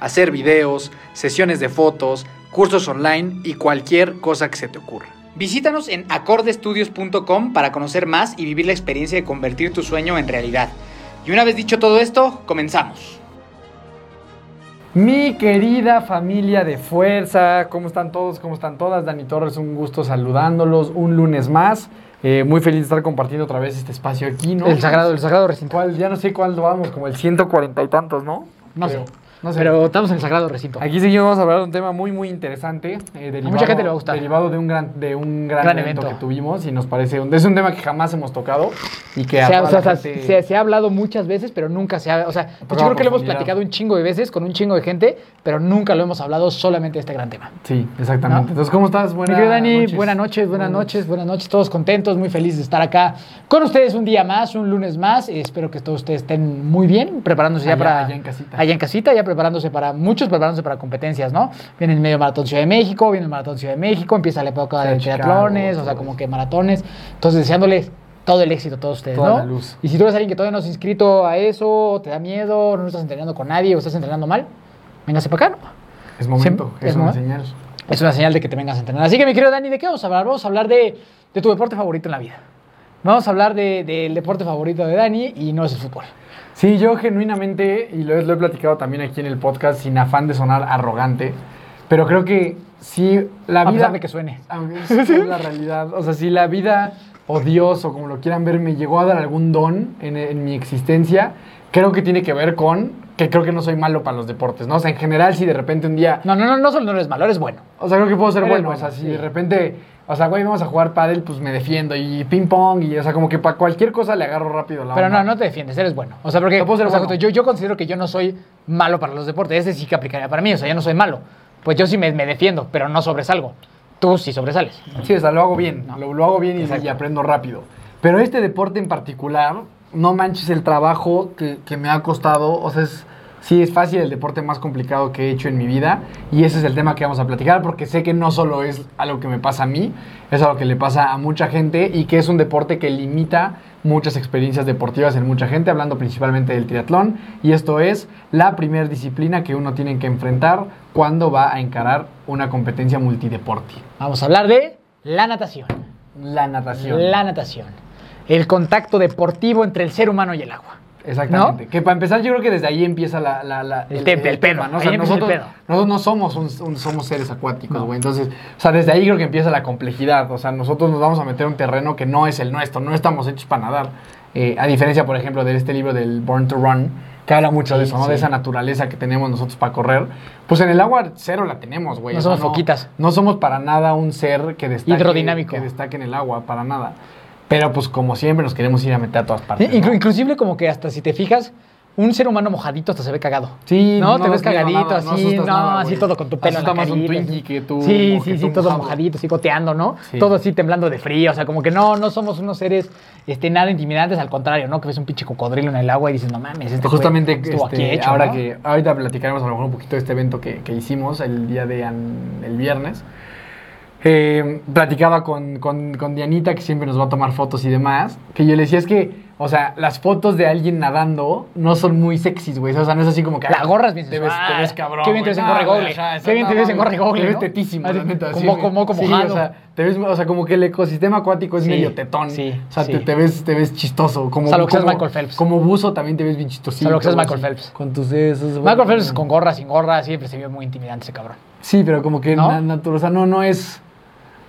hacer videos, sesiones de fotos, cursos online y cualquier cosa que se te ocurra. Visítanos en acordestudios.com para conocer más y vivir la experiencia de convertir tu sueño en realidad. Y una vez dicho todo esto, comenzamos. Mi querida familia de fuerza, ¿cómo están todos? ¿Cómo están todas? Dani Torres, un gusto saludándolos un lunes más. Eh, muy feliz de estar compartiendo otra vez este espacio aquí, ¿no? El sagrado, el sagrado recinto. ¿Cuál? Ya no sé cuál vamos, como el 140 y tantos, ¿no? No Pero- sé. No sé. Pero estamos en el sagrado recinto. Aquí seguimos vamos a hablar de un tema muy muy interesante. eh, derivado, mucha gente le va a gustar. Derivado de un gran, de un gran, Gran evento, evento. que tuvimos y nos parece un, es un tema que jamás hemos tocado y que a Se ha, toda o sea, gente- se, se ha hablado muchas veces, pero nunca se ha. O sea, pues yo creo que lo hemos platicado un chingo de veces con un chingo de gente, pero nunca lo hemos hablado solamente de este gran tema. Sí, exactamente. ¿No? Entonces, ¿cómo estás? Buenas querido Dani, noches. buenas noches, buenas noches, buenas noches, todos contentos, muy felices de estar acá con ustedes un día más, un lunes más. Espero que todos ustedes estén muy bien, preparándose ya para. allá en casita. Allá en casita, ya preparándose para. Muchos preparándose para competencias, ¿no? Viene el medio maratón Ciudad de México, viene el maratón Ciudad de México, empieza la época de triatlones, o sea, como que maratones. Entonces, deseándoles todo el éxito a todos ustedes, Toda ¿no? la luz. Y si tú eres alguien que todavía no se ha inscrito a eso, te da miedo, no estás entrenando con nadie o estás entrenando mal, véngase para acá, ¿no? Es momento, es, es una momento. señal. Es una señal de que te vengas a entrenar. Así que, mi querido Dani, ¿de qué vamos a hablar? Vamos a hablar de, de tu deporte favorito en la vida. Vamos a hablar de- del deporte favorito de Dani y no es el fútbol. Sí, yo genuinamente, y lo, he- lo he platicado también aquí en el podcast sin afán de sonar arrogante, pero creo que sí, la A vida... pesar de que suene. Es, es la realidad. O sea, si la vida o Dios o como lo quieran ver me llegó a dar algún don en, en mi existencia, creo que tiene que ver con que creo que no soy malo para los deportes, ¿no? O sea, en general, si de repente un día... No, no, no, no solo no eres malo, eres bueno. O sea, creo que puedo ser bueno. bueno, o sea, si sí. de repente... O sea, güey, vamos a jugar pádel, pues me defiendo. Y ping pong, y o sea, como que para cualquier cosa le agarro rápido la Pero onda. no, no te defiendes, eres bueno. O sea, porque No puedo ser o sea, bueno. yo, yo considero que yo no soy malo para los deportes. Ese sí que aplicaría para mí. O sea, yo no soy malo. Pues yo sí me, me defiendo, pero no sobresalgo. Tú sí sobresales. Sí, o sea, lo hago bien, lo, lo hago bien y, y aprendo rápido. Pero este deporte en particular, no manches el trabajo que, que me ha costado, o sea, es Sí, es fácil el deporte más complicado que he hecho en mi vida y ese es el tema que vamos a platicar porque sé que no solo es algo que me pasa a mí, es algo que le pasa a mucha gente y que es un deporte que limita muchas experiencias deportivas en mucha gente, hablando principalmente del triatlón y esto es la primera disciplina que uno tiene que enfrentar cuando va a encarar una competencia multideporte. Vamos a hablar de la natación. La natación. La natación. El contacto deportivo entre el ser humano y el agua. Exactamente. Que para empezar, yo creo que desde ahí empieza la, la- la- El el pedo. ¿no? O Ahí sea, empieza el nosotros, pedo. nosotros no somos, un- un- somos seres acuáticos, No. güey. Entonces, o sea, desde ahí creo que empieza la complejidad. O sea, nosotros nos vamos a meter a un terreno que no es el nuestro. No estamos hechos para nadar. Eh, a diferencia, por ejemplo, de este libro del Born to Run, que habla mucho de eso, ¿no? De esa naturaleza que tenemos nosotros para correr. Pues en el agua cero la tenemos, güey. No O sea, somos foquitas. No somos para nada un ser que destaque, Hidrodinámico. que destaque en el agua, para nada. Pero pues como siempre nos queremos ir a meter a todas partes. ¿no? Inclusive como que hasta si te fijas, un ser humano mojadito hasta se ve cagado. Sí, ¿No? te ves cagadito nada, no así, no, nada, así todo con tu pelo en la más un carita. Twinkie que tú- Sí, sí, sí, todo mojado. mojadito, así goteando, ¿no? Sí. Todo así temblando de frío, o sea, como que no, no somos unos seres este, nada intimidantes, al contrario, ¿no? Que ves un pinche cocodrilo en el agua y dices, no mames, este Justamente estuvo este, aquí hecho, ahora ¿no? que ahorita platicaremos a lo mejor un poquito de este evento que, que hicimos el día de el viernes. Eh, platicaba con, con, con Dianita, que siempre nos va a tomar fotos y demás, que yo le decía es que, o sea, las fotos de alguien nadando no son muy sexys, güey. O sea, no es así como que... La ah, gorra es bien te ves, te ves cabrón. Qué bien te ves en ajá, Qué bien te ves en gogle, Te ves tetísimo, la neta. como- como- como o sea, te ves, o sea, como que el ecosistema acuático es Sí, medio tetón. sí, o sea, sí. te, te ves, te ves chistoso. Como, Salvo que seas como- Michael Phelps. Como buzo también te ves bien chistosito. Salvo que seas Michael así, Phelps. Con tus esos. Michael Phelps con gorra, sin gorra, siempre se vio muy intimidante ese cabrón. Sí, pero como que ¿No? o sea, no, no es,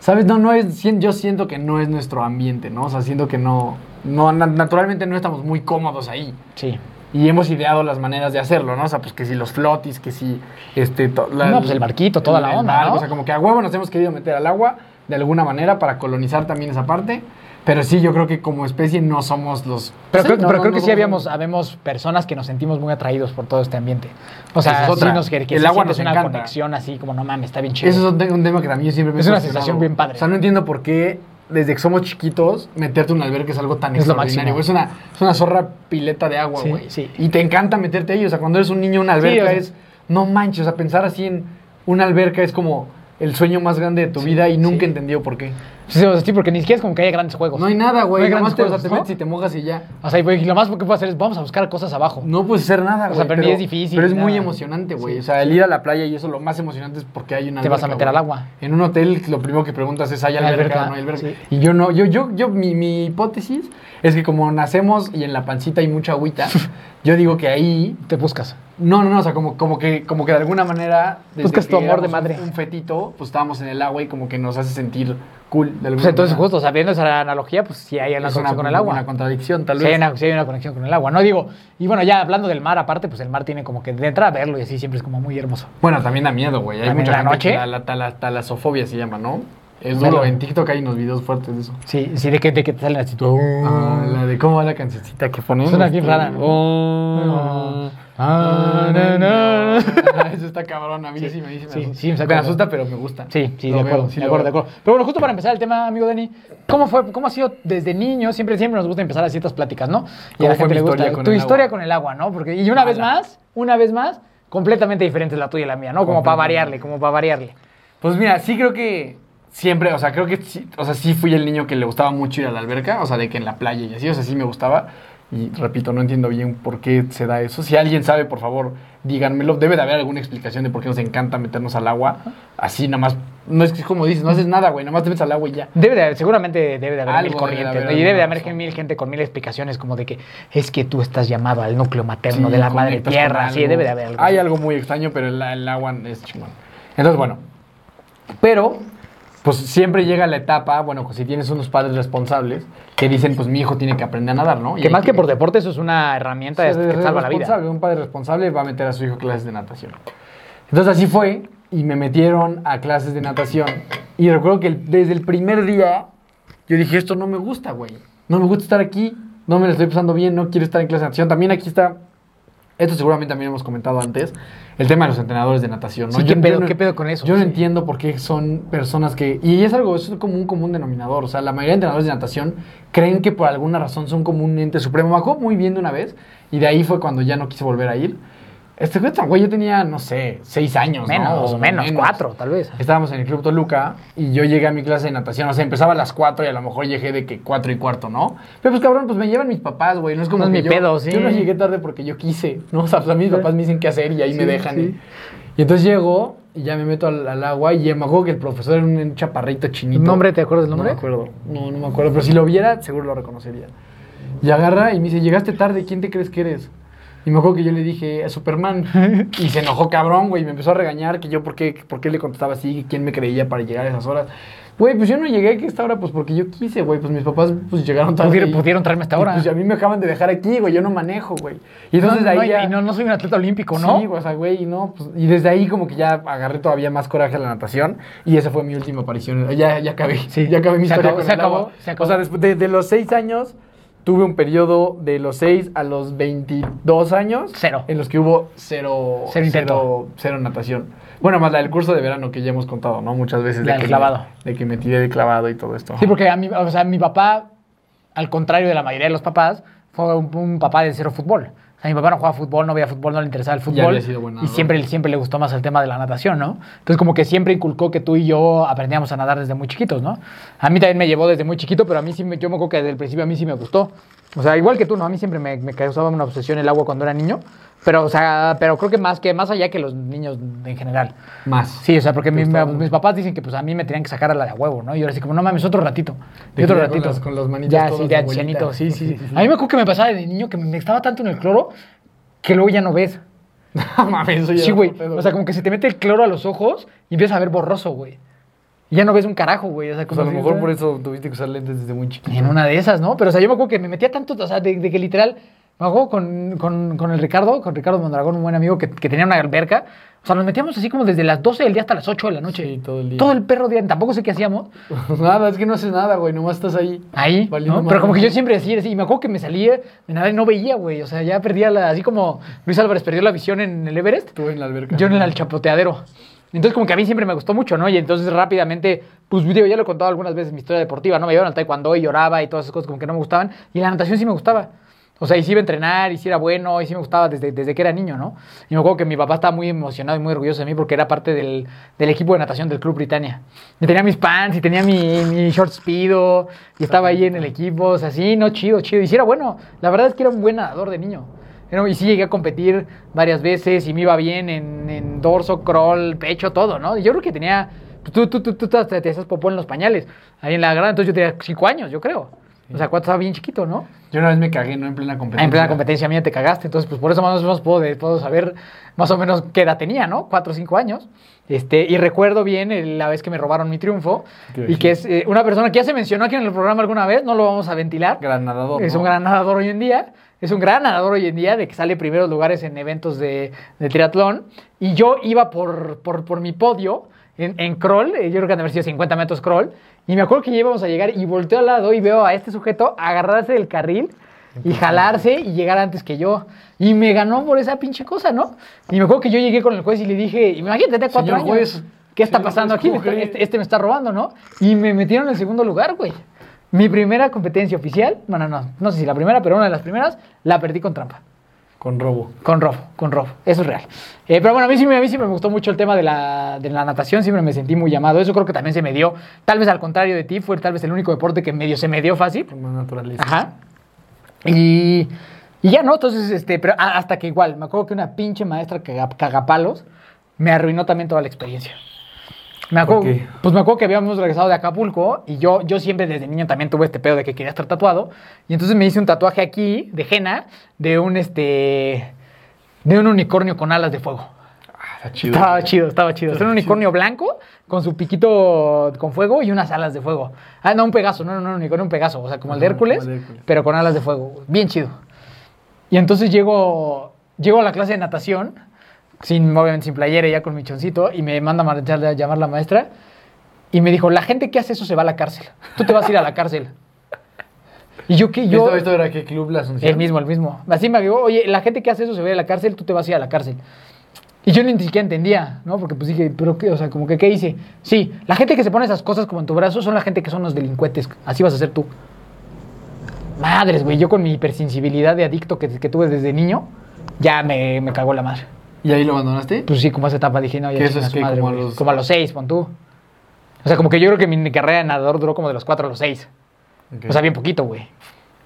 ¿sabes? No, no es, yo siento que no es nuestro ambiente, ¿no? O sea, siento que no, no, na- naturalmente no estamos muy cómodos ahí. Sí. Y hemos ideado las maneras de hacerlo, ¿no? O sea, pues que si los flotis, que si, este... to- la- No, pues el barquito, toda la onda, barco, ¿no? O sea, como que a huevo nos hemos querido meter al agua de alguna manera para colonizar también esa parte. Pero sí, yo creo que como especie no somos los... Pero, sí, creo, no, pero no, creo que no sí habíamos, habemos personas que nos sentimos muy atraídos por todo este ambiente. O sea, es sí otra. nos que, que El sí agua nos una encanta. conexión así como no mames, está bien chido. Eso es un, un tema que también yo siempre me Es una sensación bien padre. O sea, no entiendo por qué desde que somos chiquitos meterte en un albergue es algo tan Es lo extraordinario. máximo. Es una, es una zorra pileta de agua, güey. sí. Y te encanta meterte ahí. O sea, cuando eres un niño, una alberca es... No manches, o sea, pensar así en una alberca es como el sueño más grande de tu Sí, vida y nunca entendido por qué. Sí, o sí, porque ni siquiera es como que haya grandes juegos. No hay nada, güey. No hay grandes te, o sea, te ¿no? metes y te mojas y ya. O sea, y güey, lo más que puedo hacer es vamos a buscar cosas abajo. No puedes hacer nada, O güey. sea, pero es difícil, Pero es muy emocionante, güey. Sí, o sea, el ir a la playa y eso lo más emocionante es porque hay una Te vas a meter al agua. En un hotel lo primero que preguntas es, ¿hay ¿Hay alberca, alberca? o no hay alberca? Sí. Y yo no, yo, yo, yo, mi, mi hipótesis es que como nacemos y en la pancita hay mucha agüita, yo digo que ahí... Te buscas. No, no, no, o sea, como, como, que, como que de alguna manera... Buscas tu amor de madre. Un, un fetito, pues estábamos en el agua y como que nos hace sentir cool de Pues entonces, manera. justo, o sea, viendo esa analogía, pues sí hay una Es conexión con el agua. Una contradicción, tal Sí vez. hay, una, sí hay una conexión con el agua. No digo, y bueno, ya hablando del mar, aparte, pues el mar tiene como que de entrada verlo y así siempre es como muy hermoso. Bueno, también da miedo, güey. Hay mucha la gente noche. La, la tala- talasofobia se llama, ¿no? Es duro. En TikTok hay unos videos fuertes de eso. Sí, sí, de que, de que te salen así. tú- Ah, la de cómo va la cancioncita que ponemos. Suena bien rara. Oh. Ah, na, na. Ah, Eso está cabrón. A mí sí, Sí, me dice. sí, me, sí, me me, saca- asusta, pero me gusta. Sí, sí, Lo de veo, acuerdo, sí de acuerdo, de acuerdo. Pero bueno, justo para empezar el tema, amigo Dani, ¿cómo fue, cómo ha sido desde niño? Siempre, siempre nos gusta empezar a ciertas pláticas, ¿no? Y ¿Cómo a la gente le gusta. tu historia agua? con el agua, ¿no? Porque, y una vez más, una vez más, completamente diferente la tuya y la mía, ¿no? Como para variarle, como para variarle. Pues mira, sí creo que siempre, o sea, creo que sí, o sea, sí fui el niño que le gustaba mucho ir a la alberca, o sea, de que en la playa y así, o sea, sí me gustaba. Y repito, no entiendo bien por qué se da eso. Si alguien sabe, por favor, díganmelo. Debe de haber alguna explicación de por qué nos encanta meternos al agua. Así nada más. No es que es como dices, no haces nada, güey. Nada más te metes al agua y ya. Debe de haber- seguramente debe de haber Algo mil debe de corrientes, haber ¿no? Y debe de haber mil gente con mil explicaciones como de que es que tú estás llamado al núcleo materno Sí, de la madre tierra, sí, debe de haber algo. Hay algo muy extraño, pero el, el agua es chingón. Entonces, bueno. Pero, pues siempre llega la etapa, bueno, pues si tienes unos padres responsables que dicen, pues mi hijo tiene que aprender a nadar, ¿no? Y Que más que por deporte, eso es una herramienta Sí, que salva la vida. Un padre responsable va a meter a su hijo a clases de natación. Entonces así fue y me metieron a clases de natación. Y recuerdo que desde el primer día yo dije, esto no me gusta, güey. No me gusta estar aquí, no me lo estoy pasando bien, no quiero estar en clase de natación. También aquí está, esto seguramente también hemos comentado antes, el tema de los entrenadores de natación. ¿no? Sí, ¿qué pedo- qué pedo con eso? Yo no entiendo por qué son personas que... Y es algo, es como un común denominador. O sea, la mayoría de entrenadores de natación creen que por alguna razón son como un ente supremo. Me acuerdo muy bien de una vez y de ahí fue cuando ya no quise volver a ir. Este güey, yo tenía, no sé, seis años, ¿no? Menos, menos, cuatro, tal vez. Estábamos en el Club Toluca y yo llegué a mi clase de natación. O sea, empezaba a las cuatro y a lo mejor llegué de que cuatro y cuarto, ¿no? Pero pues cabrón, pues me llevan mis papás, güey. No es como No es que mi yo, pedo, sí. Yo no llegué tarde porque yo quise, ¿no? O sea, pues, a mis papás me dicen qué hacer y ahí me dejan. sí. Y, y entonces llego y ya me meto al, al agua y me acuerdo que el profesor era un, un chaparrito chinito. ¿Nombre? ¿Te acuerdas del nombre? No me acuerdo. No, no me acuerdo. Pero si lo viera, seguro lo reconocería. Y agarra y me dice, llegaste tarde, ¿quién te crees que eres? Y me acuerdo que yo le dije, a Superman. y se enojó cabrón, güey. Y me empezó a regañar que yo por qué, por qué le contestaba así, quién me creía para llegar a esas horas. Güey, pues yo no llegué a esta hora pues porque yo quise, güey. Pues mis papás pues llegaron tarde. Pudieron, y- pudieron traerme hasta ahora. Pues a mí me acaban de dejar aquí, güey. Yo no manejo, güey. Y entonces no, no, ahí y- ya... y no, no soy un atleta olímpico, ¿no? Sí, o sea, güey, y no, pues, y desde ahí como que ya agarré todavía más coraje a la natación y esa fue mi última aparición. Ya, ya acabé, Sí. ya acabé mi Se historia acabó, con se el agua. acabó, se acabó. O sea, después de, de los seis años tuve un periodo de los 6 a los 22 años. Cero. En los que hubo cero, Cero cero, cero natación. Bueno, más la del curso de verano que ya hemos contado, ¿no? Muchas veces. La del que clavado. Me, de que me tiré de clavado y todo esto. Sí, porque a mi, o sea, mi papá, al contrario de la mayoría de los papás, fue un, un papá de cero fútbol. O sea, mi papá no jugaba fútbol, no veía fútbol, no le interesaba el fútbol. sido y siempre, siempre le gustó más el tema de la natación, ¿no? Entonces, como que siempre inculcó que tú y yo aprendíamos a nadar desde muy chiquitos, ¿no? A mí también me llevó desde muy chiquito, pero a mí sí, me, yo me acuerdo que desde el principio a mí sí me gustó. O sea, igual que tú, ¿no? A mí siempre me, me causaba una obsesión el agua cuando era niño. Pero, o sea, pero creo que más, que más allá que los niños en general. Más. Sí, o sea, porque ¿Te mi- gustaba mis, mucho? papás dicen que pues a mí me tenían que sacar a la de huevo, ¿no? Y yo era así como, no mames, otro ratito. Y otro ya con ratito. las- con las manitas Ya, sí, de ancianito, sí, sí, Sí, sí. sí, sí. A mí me acuerdo que me pasaba de niño que me, estaba tanto en el cloro que luego ya no ves. No mames, eso ya Sí, güey. O sea, como que se te mete el cloro a los ojos y empiezas a ver borroso, güey. Y ya no ves un carajo, güey. O sea, a lo mejor por eso tuviste que usar lentes desde muy chiquito. En una de esas, ¿no? Pero, o sea, yo me acuerdo que me metía tanto, o sea, de, de que literal, me acuerdo con, con, con el Ricardo, con Ricardo Mondragón, un buen amigo que, que tenía una alberca. O sea, nos metíamos así como desde las 12 del día hasta las 8 de la noche. Sí, todo el día. Todo el perro día. Tampoco sé qué hacíamos. nada, es que no haces nada, güey. Nomás estás ahí. Ahí. Pero como que yo siempre decía así, y me acuerdo que me salía de nada y no veía, güey. O sea, ya perdía la, así como Luis Álvarez perdió la visión en el Everest, Estuve en la alberca. yo en el chapoteadero. Entonces como que a mí siempre me gustó mucho, ¿no? Y entonces rápidamente, pues digo, ya lo he contado algunas veces mi historia deportiva, ¿no? Me llevaron al taekwondo y lloraba y todas esas cosas como que no me gustaban. Y la natación sí me gustaba. O sea, y sí iba a entrenar, y sí era bueno, y sí me gustaba desde, desde que era niño, ¿no? Y me acuerdo que mi papá estaba muy emocionado y muy orgulloso de mí porque era parte del, del equipo de natación del Club Britannia. Y tenía mis pants, y tenía mi, mi short speedo, y estaba ahí en el equipo, o sea, sí, no, chido, chido. Y sí era bueno. La verdad es que era un buen nadador de niño. Era- Y sí llegué a competir varias veces y me iba bien en, en dorso, crawl, pecho, todo, ¿no? Y yo creo que tenía... Tú, tú, tú, tú te, te hacías popó en los pañales, ahí en la grada, entonces yo tenía cinco años, yo creo. O sea, cuando estaba bien chiquito, ¿no? Yo una vez me cagué, ¿no? En plena competencia. Ah, en plena competencia mía te cagaste, entonces pues por eso más o menos puedo, puedo saber más o menos qué edad tenía, ¿no? Cuatro o cinco años. Este, y recuerdo bien la vez que me robaron mi triunfo Qué y que es eh, una persona que ya se mencionó aquí en el programa alguna vez, no lo vamos a ventilar. Gran nadador. Es ¿no? un gran nadador hoy en día. Es un gran nadador hoy en día de que sale primeros lugares en eventos de, de triatlón. Y yo iba por, por, por mi podio en, en crawl, eh, yo creo que han de haber sido 50 metros crawl. Y me acuerdo que ya íbamos a llegar y volteo al lado y veo a este sujeto agarrarse del carril y jalarse y llegar antes que yo. Y me ganó por esa pinche cosa, ¿no? Y me acuerdo que yo llegué con el juez y le dije, imagínate, de cuatro Señor años. juez, ¿Qué está pasando aquí? ¿cómo cree? Este, este me está robando, ¿no? Y me metieron en el segundo lugar, güey. Mi primera competencia oficial, no, no, no, no sé si la primera, pero una de las primeras, la perdí con trampa. Con robo. Con robo, con robo. Eso es real. Eh, pero bueno, a mí, sí, me- a mí sí me gustó mucho el tema de la, de la natación, siempre me sentí muy llamado. Eso creo que también se me dio, tal vez al contrario de ti, fue tal vez el único deporte que medio se me dio fácil. Con más naturaleza. Ajá. Y, y ya no, entonces, este, pero hasta que igual, me acuerdo que una pinche maestra caga- cagapalos me arruinó también toda la experiencia. Me acuerdo, pues me acuerdo que habíamos regresado de Acapulco y yo, yo siempre desde niño también tuve este pedo de que quería estar tatuado. Y entonces me hice un tatuaje aquí de henna de un este de un unicornio con alas de fuego. Ah, está chido. Estaba chido, estaba chido. Es un unicornio blanco con su piquito con fuego y unas alas de fuego. Ah, no, un pegaso, no, no, no, un unicornio, un pegaso. O sea, como el de Ajá, como Hércules, el de Hércules. pero con alas de fuego. Bien chido. Y entonces llego, llego a la clase de natación, sin, obviamente sin playera, ya con mi choncito, y me manda a llamar la maestra. Y me dijo, la gente que hace eso se va a la cárcel. Tú te vas a ir a la cárcel. Y yo, ¿qué? Yo, ¿Esto, ¿Esto era qué club la Asunción? el mismo, el mismo. Así me dijo, oye, la gente que hace eso se va a ir a la cárcel, tú te vas a ir a la cárcel. Y yo ni siquiera entendía, ¿no? Porque pues dije, ¿pero qué? O sea, como que, ¿qué hice? Sí, la gente que se pone esas cosas como en tu brazo son la gente que son los delincuentes. Así vas a ser tú. Madres, güey, yo con mi hipersensibilidad de adicto que, que tuve desde niño, ya me, me cagó la madre. ¿Y ahí lo abandonaste? Pues sí, como esa etapa dije, no, ya ¿Qué eso es que madre, como a los- Como a los seis, pon tú. O sea, como que yo creo que mi carrera de nadador duró como de los cuatro a los seis. Ok. O sea, bien poquito, güey.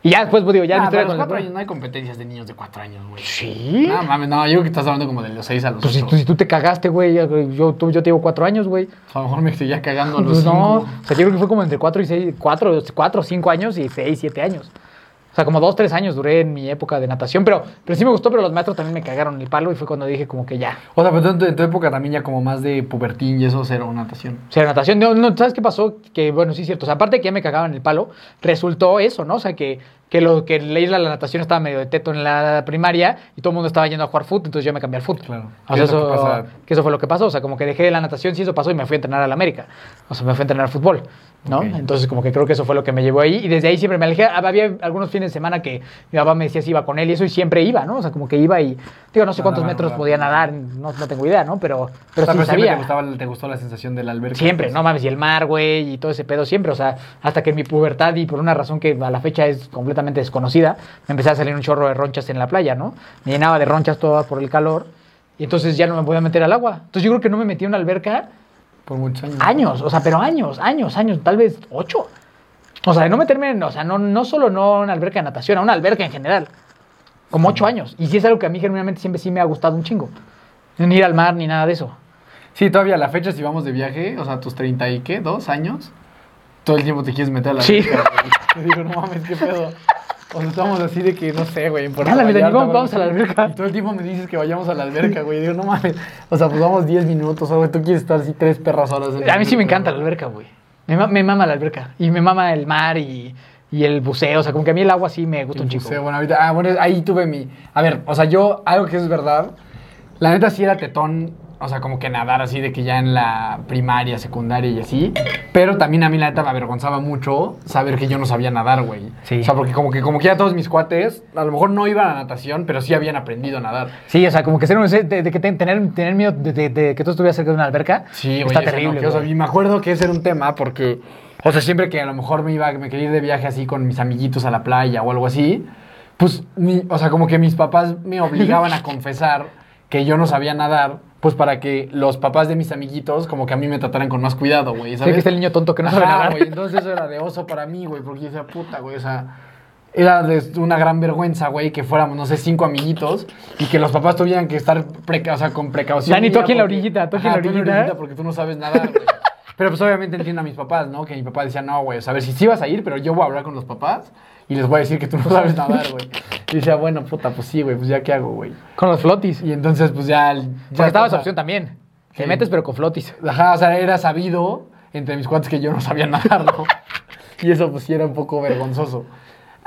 Y ya después, pues digo, ya Ah, mi historia a los cuatro años no hay competencias de niños de cuatro años, güey. Sí. No, mames, no, yo creo que estás hablando como de los seis a los Pues si, si tú te cagaste, güey, yo, tú- yo te llevo cuatro años, güey. A lo mejor me estoy ya cagando a los Pues no, cinco. o sea, yo creo que fue como entre cuatro y seis, cuatro, cuatro, cinco años y seis, siete años. O sea, como dos, tres años duré en mi época de natación, pero, pero sí me gustó, pero los maestros también me cagaron el palo y fue cuando dije como que ya. O sea, pero en tu, en tu época también ya como más de pubertín y eso, cero natación. O sea, la natación, no, no, ¿sabes qué pasó? Que, bueno, sí es cierto. O sea, aparte de que ya me cagaban el palo, resultó eso, ¿no? O sea, que, que, lo, que la de la natación estaba medio de teto en la primaria y todo el mundo estaba yendo a jugar fútbol, entonces yo me cambié al fútbol. Claro. O ¿Qué sea, eso, que eso fue lo que pasó. O sea, como que dejé la natación, sí, eso pasó y me fui a entrenar a la América. O sea, me fui a entrenar fútbol, ¿no? Entonces, como que creo que eso fue lo que me llevó ahí y desde ahí siempre me alejé. Había algunos fines de semana que mi papá me decía si iba con él y eso y siempre iba, ¿no? O sea, como que iba y, digo, no sé cuántos nadar metros rápido. podía nadar, no, no tengo idea, ¿no? Pero, pero o sea, sí pero sabía. te, gustaba, te gustó la sensación del alberca. Siempre, no mames, y el mar, güey, y todo ese pedo siempre, o sea, hasta que en mi pubertad y por una razón que a la fecha es completamente desconocida, me empecé a salir un chorro de ronchas en la playa, ¿no? Me llenaba de ronchas todas por el calor y entonces ya no me podía meter al agua. Entonces yo creo que no me metí en una alberca Por muchos años. años, o sea, pero años, años, años, tal vez ocho. O sea, de no meterme en, o sea, no, no solo no una alberca de natación, a una alberca en general. Como ocho años. Y sí es algo que a mí genuinamente siempre sí me ha gustado un chingo. Ni ir al mar ni nada de eso. Sí, todavía a la fecha si vamos de viaje, o sea, tus 30 y qué, dos años, todo el tiempo te quieres meter a la Sí. alberca, güey. Te digo, no mames, qué pedo. O sea, estamos así de que, no sé, güey, en Puerto Dale, Dani, Vallarta, vamos- vamos a la alberca. Y todo el tiempo me dices que vayamos a la alberca, güey. Digo, no mames. O sea, pues vamos 10 minutos, güey. Tú quieres estar así tres perras horas. en la A mí sí me encanta la alberca, güey. Me, ma- me mama la alberca. Y me mama el mar y, y el buceo. O sea, como que a mí el agua sí me gusta El un chico. buceo, bueno, ahorita, ah, bueno, ahí tuve mi. A ver, o sea, yo, algo que es verdad, la neta sí era tetón, o sea, como que nadar así de que ya en la primaria, secundaria y así. Pero también a mí la neta me avergonzaba mucho saber que yo no sabía nadar, güey. Sí. O sea, porque como que, como que ya todos mis cuates, a lo mejor no iban a natación, pero sí habían aprendido a nadar. Sí, o sea, como que ser un- de, de tener, tener miedo de, que tú estuvieras cerca de una alberca. Sí. Está terrible. no, que, o sea, y me acuerdo que ese era un tema porque, o sea, siempre que a lo mejor me iba, me quería ir de viaje así con mis amiguitos a la playa o algo así, pues, mi- o sea, como que mis papás me obligaban a confesar que yo no sabía nadar, pues para que los papás de mis amiguitos como que a mí me trataran con más cuidado, güey, Sí, ¿sabes? que es el niño tonto que no sabe Ajá, nadar. güey, entonces eso era de oso para mí, güey, porque yo decía, puta, güey, o sea, era de una gran vergüenza, güey, que fuéramos, no sé, cinco amiguitos y que los papás tuvieran que estar preca- o sea, con precaución. Dani, tú aquí en la orillita, tú aquí en Ajá, la orillita. porque tú no sabes nadar, güey. Pero pues obviamente entiendo a mis papás, ¿no? Que mi papá decía, no, güey, o sea, a ver, si sí vas a ir, pero yo voy a hablar con los papás y les voy a decir que tú no sabes nadar, güey. Y decía, bueno, puta, pues sí, güey, pues ya qué hago, güey. Con los flotis. Y entonces, pues ya... ya Porque estaba esa opción también. Te Sí. metes, pero con flotis. Ajá, o sea, era sabido entre mis cuates que yo no sabía nadar, ¿no? Y eso pues sí era un poco vergonzoso.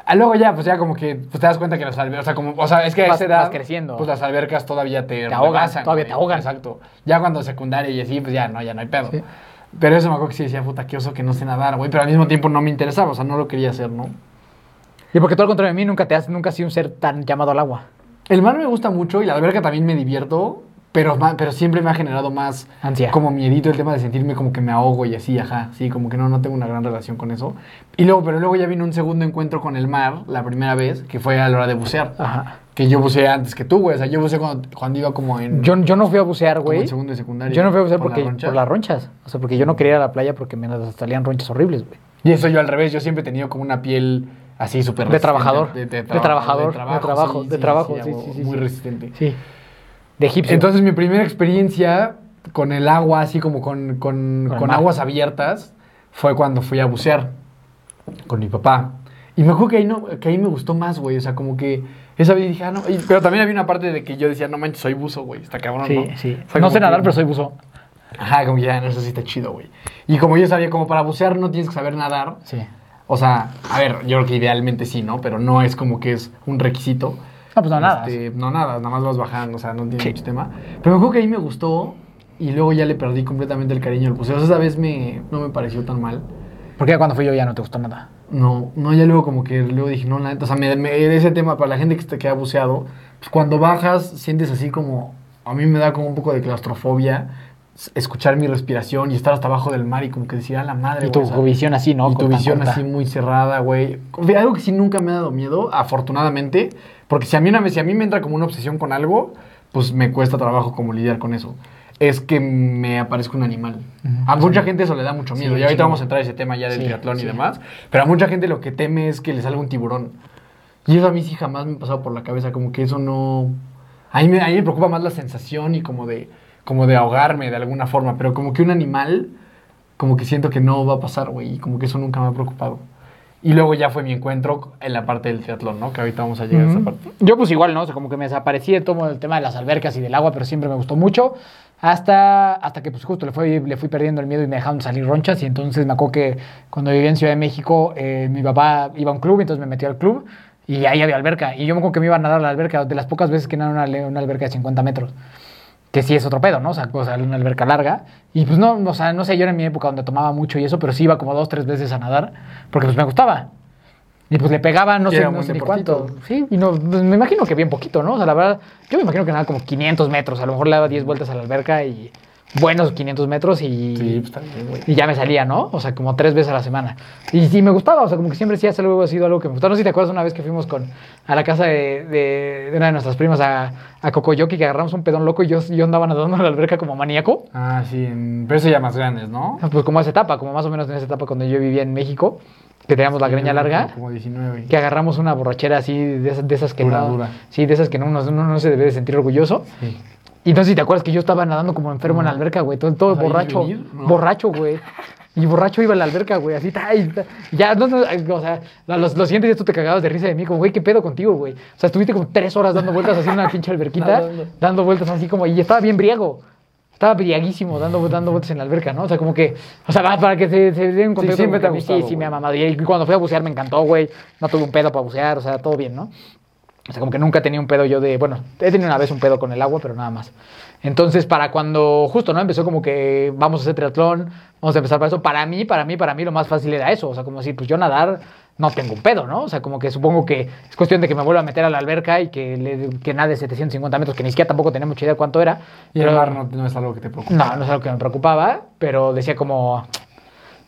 Ah, Luego ya, pues ya como que pues, te das cuenta que las albercas, o sea, como, o sea, es que a Vas- esa edad, vas creciendo. pues las albercas todavía te, Te ahogan, todavía te ahogan. Exacto. Ya cuando secundaria y así, pues ya no, ya no hay pedo. Sí. Pero eso me acuerdo que sí decía, puta, qué oso que no sé nadar, güey, pero al mismo tiempo no me interesaba, o sea, no lo quería hacer, ¿no? Y porque tú al contrario de mí nunca te has, nunca has sido un ser tan llamado al agua. El mar me gusta mucho y la alberca también me divierto, pero, pero siempre me ha generado más Ansia. como miedito el tema de sentirme como que me ahogo y así, ajá, sí, como que no, no tengo una gran relación con eso. Y luego, pero luego ya vino un segundo encuentro con el mar, la primera vez, que fue a la hora de bucear. Ajá. Que yo buceé antes que tú, güey, o sea, yo buceé cuando, cuando iba como en, Yo, yo no fui a bucear, güey. en segundo de secundaria. Yo no fui a bucear por porque, la por las ronchas. O sea, porque yo no quería ir a la playa porque me salían ronchas horribles, güey. Y eso yo al revés, yo siempre he tenido como una piel así súper De trabajador. De, De trabajador, de trabajo, de trabajo, sí, sí, sí, muy resistente. Sí. De egipcio. Entonces mi primera experiencia con el agua, así como con, con, Con con aguas abiertas, fue cuando fui a bucear con mi papá. Y me acuerdo que ahí, no, que ahí me gustó más, güey. O sea, como que esa vez dije, ah, no. y- pero también había una parte de que yo decía, no manches, soy buzo, güey. Está cabrón, sí, ¿no? sí. No sé nadar, que- pero soy buzo. Ajá, como que ya, no, eso sí está chido, güey. Y como yo sabía, como para bucear no tienes que saber nadar. Sí. O sea, a ver, yo creo que idealmente sí, ¿no? Pero no es como que es un requisito. No, pues no, nada. Este, no, nada, nada más vas bajando, o sea, no tiene Sí. mucho tema. Pero me acuerdo que ahí me gustó y luego ya le perdí completamente el cariño al buceo. O sea, esa vez me, no me pareció tan mal. Porque cuando fui yo ya no te gustó nada. No, no, ya luego como que luego dije, no, la neta, o sea, me, me- ese tema para la gente que, está- que ha buceado, pues cuando bajas sientes así como, a mí me da como un poco de claustrofobia escuchar mi respiración y estar hasta abajo del mar y como que decir, a la madre, Y tu sea, visión así, ¿no? y tu visión corta. así muy cerrada, güey. Algo que sí nunca me ha dado miedo, afortunadamente, porque si a mí, una vez- si a mí me entra como una obsesión con algo, pues me cuesta trabajo como lidiar con eso. Es que me aparezca un animal. A mucha gente eso le da mucho miedo. Sí, y ahorita sí. vamos a entrar a ese tema ya del triatlón y demás. Pero a mucha gente lo que teme es que le salga un tiburón. Y eso a mí sí jamás me ha pasado por la cabeza. Como que eso no... A mí me, a mí me preocupa más la sensación y como de, como de ahogarme de alguna forma. Pero como que un animal, como que siento que no va a pasar, güey. Y como que eso nunca me ha preocupado. Y luego ya fue mi encuentro en la parte del triatlón, ¿no? Que ahorita vamos a llegar a esa parte. Yo pues igual, ¿no? O sea, como que me desaparecí de todo el tema de las albercas y del agua, pero siempre me gustó mucho. Hasta, hasta que pues justo le fui, le fui perdiendo el miedo y me dejaron salir ronchas. Y entonces me acuerdo que cuando vivía en Ciudad de México, eh, mi papá iba a un club, entonces me metí al club y ahí había alberca. Y yo me acuerdo que me iba a nadar a la alberca, de las pocas veces que nadé una, una alberca de 50 metros. Que sí es otro pedo, ¿no? O sea, o sea, una alberca larga. Y pues no, o sea, no sé, yo era en mi época donde tomaba mucho y eso, pero sí iba como dos, tres veces a nadar, porque pues me gustaba. Y pues le pegaba no Y sé, no sé ni cuánto. Sí, y no, pues, me imagino que bien poquito, ¿no? O sea, la verdad, yo me imagino que nada como 500 metros. A lo mejor le daba 10 vueltas a la alberca y buenos 500 metros y, Sí, pues también, y ya me salía, ¿no? O sea, como tres veces a la semana. Y sí me gustaba, o sea, como que siempre sí ha sido sido algo que me gustaba. No sé si te acuerdas una vez que fuimos con, a la casa de, de- de una de nuestras primas a, a Cocoyoki, que agarramos un pedón loco y yo, yo andaba nadando en la alberca como maníaco. Ah, sí, en- pero eso ya más grandes, ¿no? Pues como esa etapa, como más o menos en esa etapa cuando yo vivía en México, que teníamos la greña larga. Como 19. que agarramos una borrachera así de esas, de esas que Dura, no, dura. sí, de esas que no, uno, uno no se debe de sentir orgulloso. Sí. Y entonces si te acuerdas que yo estaba nadando como enfermo en la alberca, güey, todo, todo ¿Vas a ir borracho? No. borracho, güey. Y borracho iba a la alberca, güey, así, ta, y ta. ya, no, no, o sea, los, los siguientes días tú te cagabas de risa de mí, como, güey, ¿qué pedo contigo, güey? O sea, estuviste como tres horas dando vueltas así en una pinche alberquita, dando vueltas así como, y estaba bien briago. Estaba briaguísimo dando, dando vueltas en la alberca, ¿no? O sea, como que, o sea, para que se, se den un contexto. siempre como te ha que gustado, Sí, sí, me ha mamado. Y cuando fui a bucear me encantó, güey. No tuve un pedo para bucear, o sea, todo bien, ¿no? O sea, como que nunca tenido un pedo yo de, bueno, he tenido una vez un pedo con el agua, pero nada más. Entonces, para cuando justo, ¿no? Empezó como que vamos a hacer triatlón, vamos a empezar para eso. Para mí, para mí, para mí lo más fácil era eso. O sea, como decir, pues yo nadar no tengo un pedo, ¿no? O sea, como que supongo que es cuestión de que me vuelva a meter a la alberca y que, le, que nade 750 metros, que ni siquiera tampoco tenía mucha idea de cuánto era. Y el pero- mar no, no es algo que te preocupa. no, no es algo que me preocupaba, pero decía como,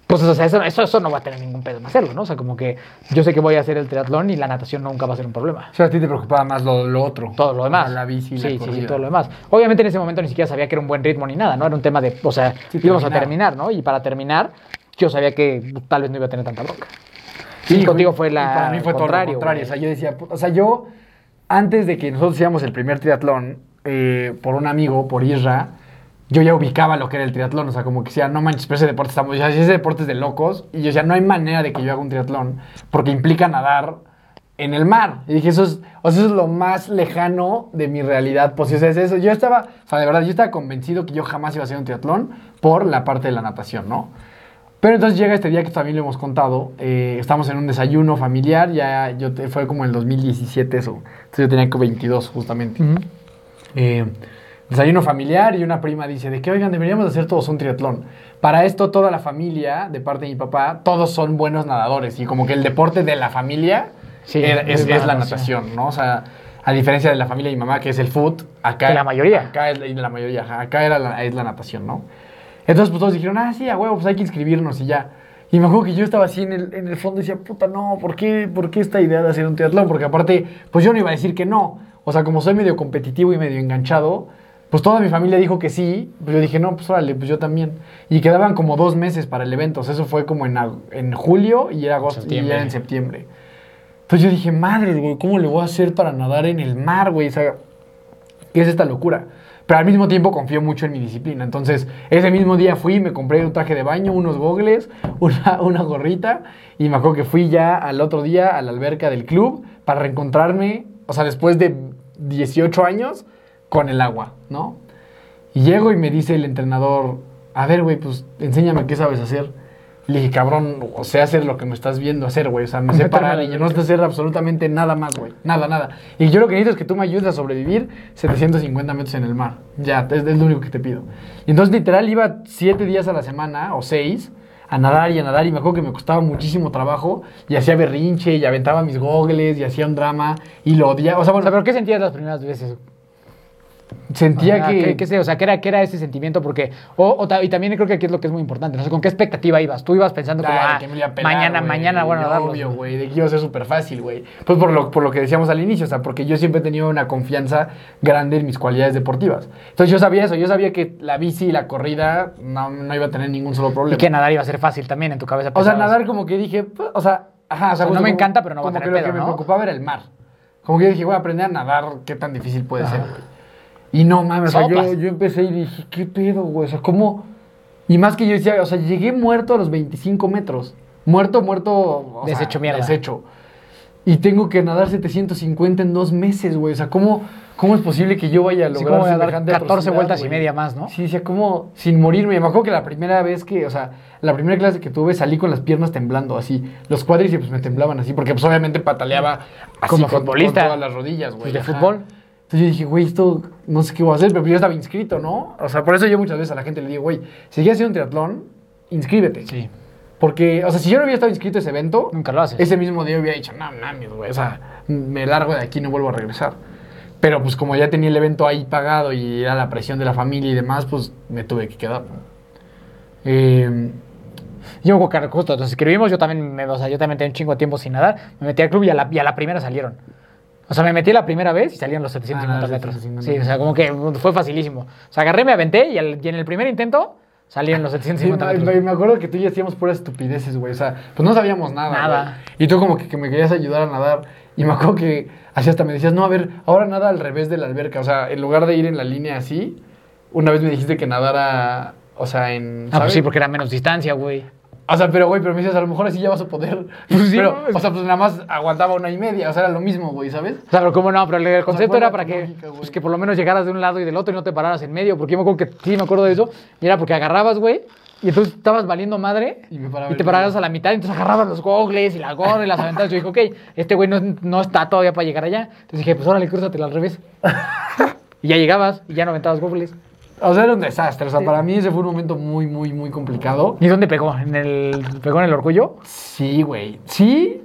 pues o sea, eso, eso, eso no va a tener ningún pedo en hacerlo, ¿no? O sea, como que yo sé que voy a hacer el triatlón y la natación nunca va a ser un problema. O sea, a ti te preocupaba más lo, lo otro. Todo lo demás. La bici, sí, la sí, sí, todo lo demás. Obviamente en ese momento ni siquiera sabía que era un buen ritmo ni nada, ¿no? Era un tema de, o sea, Sí, íbamos a terminar. terminar, ¿no? Y para terminar, yo sabía que tal vez no iba a tener tanta bronca. Sí, y contigo fue la Para mí fue todo lo contrario. güey. O sea, yo decía, o sea, yo, antes de que nosotros hiciéramos el primer triatlón, eh, por un amigo, por Isra, yo ya ubicaba lo que era el triatlón. O sea, como que decía, no manches, pero ese deporte está muy. o sea, ese deporte es de locos. Y yo decía, no hay manera de que yo haga un triatlón, porque implica nadar en el mar. Y dije, eso es, o sea, eso es lo más lejano de mi realidad. Pues, o sea, es eso. Yo estaba, o sea, de verdad, yo estaba convencido que yo jamás iba a hacer un triatlón por la parte de la natación, ¿no? Pero entonces llega este día que también lo hemos contado. eh, estamos en un desayuno familiar. Ya yo te- fue como el 2017 eso. Entonces yo tenía que 22 justamente. Ujú. Eh, desayuno familiar y una prima dice de que, oigan, deberíamos hacer todos un triatlón. Para esto toda la familia, de parte de mi papá, todos son buenos nadadores. Y como que el deporte de la familia Sí, era- es, es la es la natación. ¿no? O sea, a diferencia de la familia de mi mamá, que es el foot, acá... Que la mayoría. Acá es la, la mayoría, acá era la, es la natación, ¿no? Entonces pues todos dijeron, ah, sí, a huevo, pues hay que inscribirnos y ya. Y me acuerdo que yo estaba así en el, en el fondo y decía, puta, no, ¿por qué, ¿por qué esta idea de hacer un triatlón? Porque aparte, pues yo no iba a decir que no. O sea, como soy medio competitivo y medio enganchado, pues toda mi familia dijo que sí. Pues yo dije, no, pues órale, pues yo también. Y quedaban como dos meses para el evento. O sea, eso fue como en, en julio y era agosto y era en septiembre. Entonces yo dije, madre, güey, ¿cómo le voy a hacer para nadar en el mar, güey? O sea, ¿qué es esta locura? Pero al mismo tiempo confío mucho en mi disciplina. Entonces, ese mismo día fui, me compré un traje de baño, unos gogles, una, una gorrita, y me acuerdo que fui ya al otro día a la alberca del club para reencontrarme, o sea, después de 18 años, con el agua, ¿no? Y llego y me dice el entrenador, a ver, güey, pues enséñame qué sabes hacer. Le dije, cabrón, o sé hacer lo que me estás viendo hacer, güey. O sea, me sé parar y yo no sé hacer absolutamente nada más, güey. Nada, nada. Y yo lo que necesito es que tú me ayudes a sobrevivir 750 metros en el mar. Ya, es, es lo único que te pido. Y entonces, literal, iba siete días a la semana, o seis, a nadar y a nadar. Y me acuerdo que me costaba muchísimo trabajo. Y hacía berrinche, y aventaba mis gogles, y hacía un drama. Y lo odiaba. O sea, bueno, sea, ¿pero qué sentías las primeras veces? Sentía Ajá, que... ¿qué- qué sé? o sea, ¿qué era, qué era ese sentimiento? Porque, o, o ta- y también creo que aquí es lo que es muy importante, no sé, ¿con qué expectativa ibas? Tú ibas pensando como, Ah, que me iba a pelar, mañana, güey, mañana, bueno. Obvio, güey, de que iba a ser súper fácil, güey. Pues por lo, por lo que decíamos al inicio, o sea, porque yo siempre he tenido una confianza grande en mis cualidades deportivas. Entonces yo sabía eso, yo sabía que la bici y la corrida no, no iba a tener ningún solo problema. Y que nadar iba a ser fácil también en tu cabeza. O sea, nadar como que dije, pues, o sea, ajá, o sea, O sea, no me como- encanta, pero no va a tener que lo que ¿no? me preocupaba era el mar. Como que yo dije, voy a aprender a nadar, qué tan difícil puede ser, güey. Y no mames, o sea, yo, yo empecé y dije, ¿qué pedo, güey? O sea, ¿cómo? Y más que yo decía, o sea, llegué muerto a los 25 metros. Muerto, muerto. o sea, Deshecho mierda. Deshecho. Y tengo que nadar 750 en dos meses, güey. O sea, ¿cómo, ¿cómo es posible que yo vaya a Sí, lograr a dar semejante 14 atrocidad, vueltas y media más, ¿no? Sí, decía, como sin morirme. Me acuerdo que la primera vez que, o sea, la primera clase que tuve salí con las piernas temblando así. Los cuádriceps me temblaban así, porque pues obviamente pataleaba así Como con- futbolista. Con todas las rodillas, güey. De fútbol. Entonces yo dije, güey, esto no sé qué voy a hacer, pero yo estaba inscrito, ¿no? O sea, por eso yo muchas veces a la gente le digo, güey, si quieres hacer un triatlón, inscríbete. Sí. Porque, o sea, si yo no hubiera estado inscrito a ese evento, Nunca lo haces. ese mismo día hubiera dicho, no mames, güey, o sea, me largo de aquí, no vuelvo a regresar. Pero pues como ya tenía el evento ahí pagado y era la presión de la familia y demás, pues me tuve que quedar. Eh, Yo me acuerdo que justo, entonces escribimos, yo también, me, o sea, yo también tenía un chingo de tiempo sin nadar, me metí al club y a la, y a la primera salieron. O sea, me metí la primera vez y salían los 750 Ah, metros. 750. Sí, o sea, como que fue facilísimo. O sea, agarré, me aventé y, al- y en el primer intento salieron los sí, 750 me, metros. me- me acuerdo que tú y yo hacíamos puras estupideces, güey. O sea, pues no sabíamos nada. Nada. güey. Y tú como que, que me querías ayudar a nadar. Y me acuerdo que así hasta me decías, no, a ver, ahora nada al revés de la alberca. O sea, en lugar de ir en la línea así, una vez me dijiste que nadara, o sea, en... Ah, pues sí, porque era menos distancia, güey. O sea, pero güey, pero me dices, a lo mejor así ya vas a poder. Pues sí, pero, ¿no? o sea, pues nada más aguantaba una y media. O sea, era lo mismo, güey, ¿sabes? O sea, pero cómo no, pero el, concepto ¿cuál era era para que, lógica, pues, que por lo menos llegaras de un lado y del otro y no te pararas en medio, porque yo me acuerdo que sí me acuerdo de eso, y era porque agarrabas, güey, y entonces estabas valiendo madre Y te parabas a la mitad, y entonces agarrabas los gogles y la gorra y las aventabas. Yo dije, ok, este güey no, no está todavía para llegar allá. Entonces dije, pues órale, crúzatela al revés. y ya llegabas y ya no aventabas gogles. O sea, era un desastre. O sea, para mí ese fue un momento muy, muy, muy complicado. ¿Y dónde pegó? ¿En el, ¿Pegó en el orgullo? Sí, güey. Sí.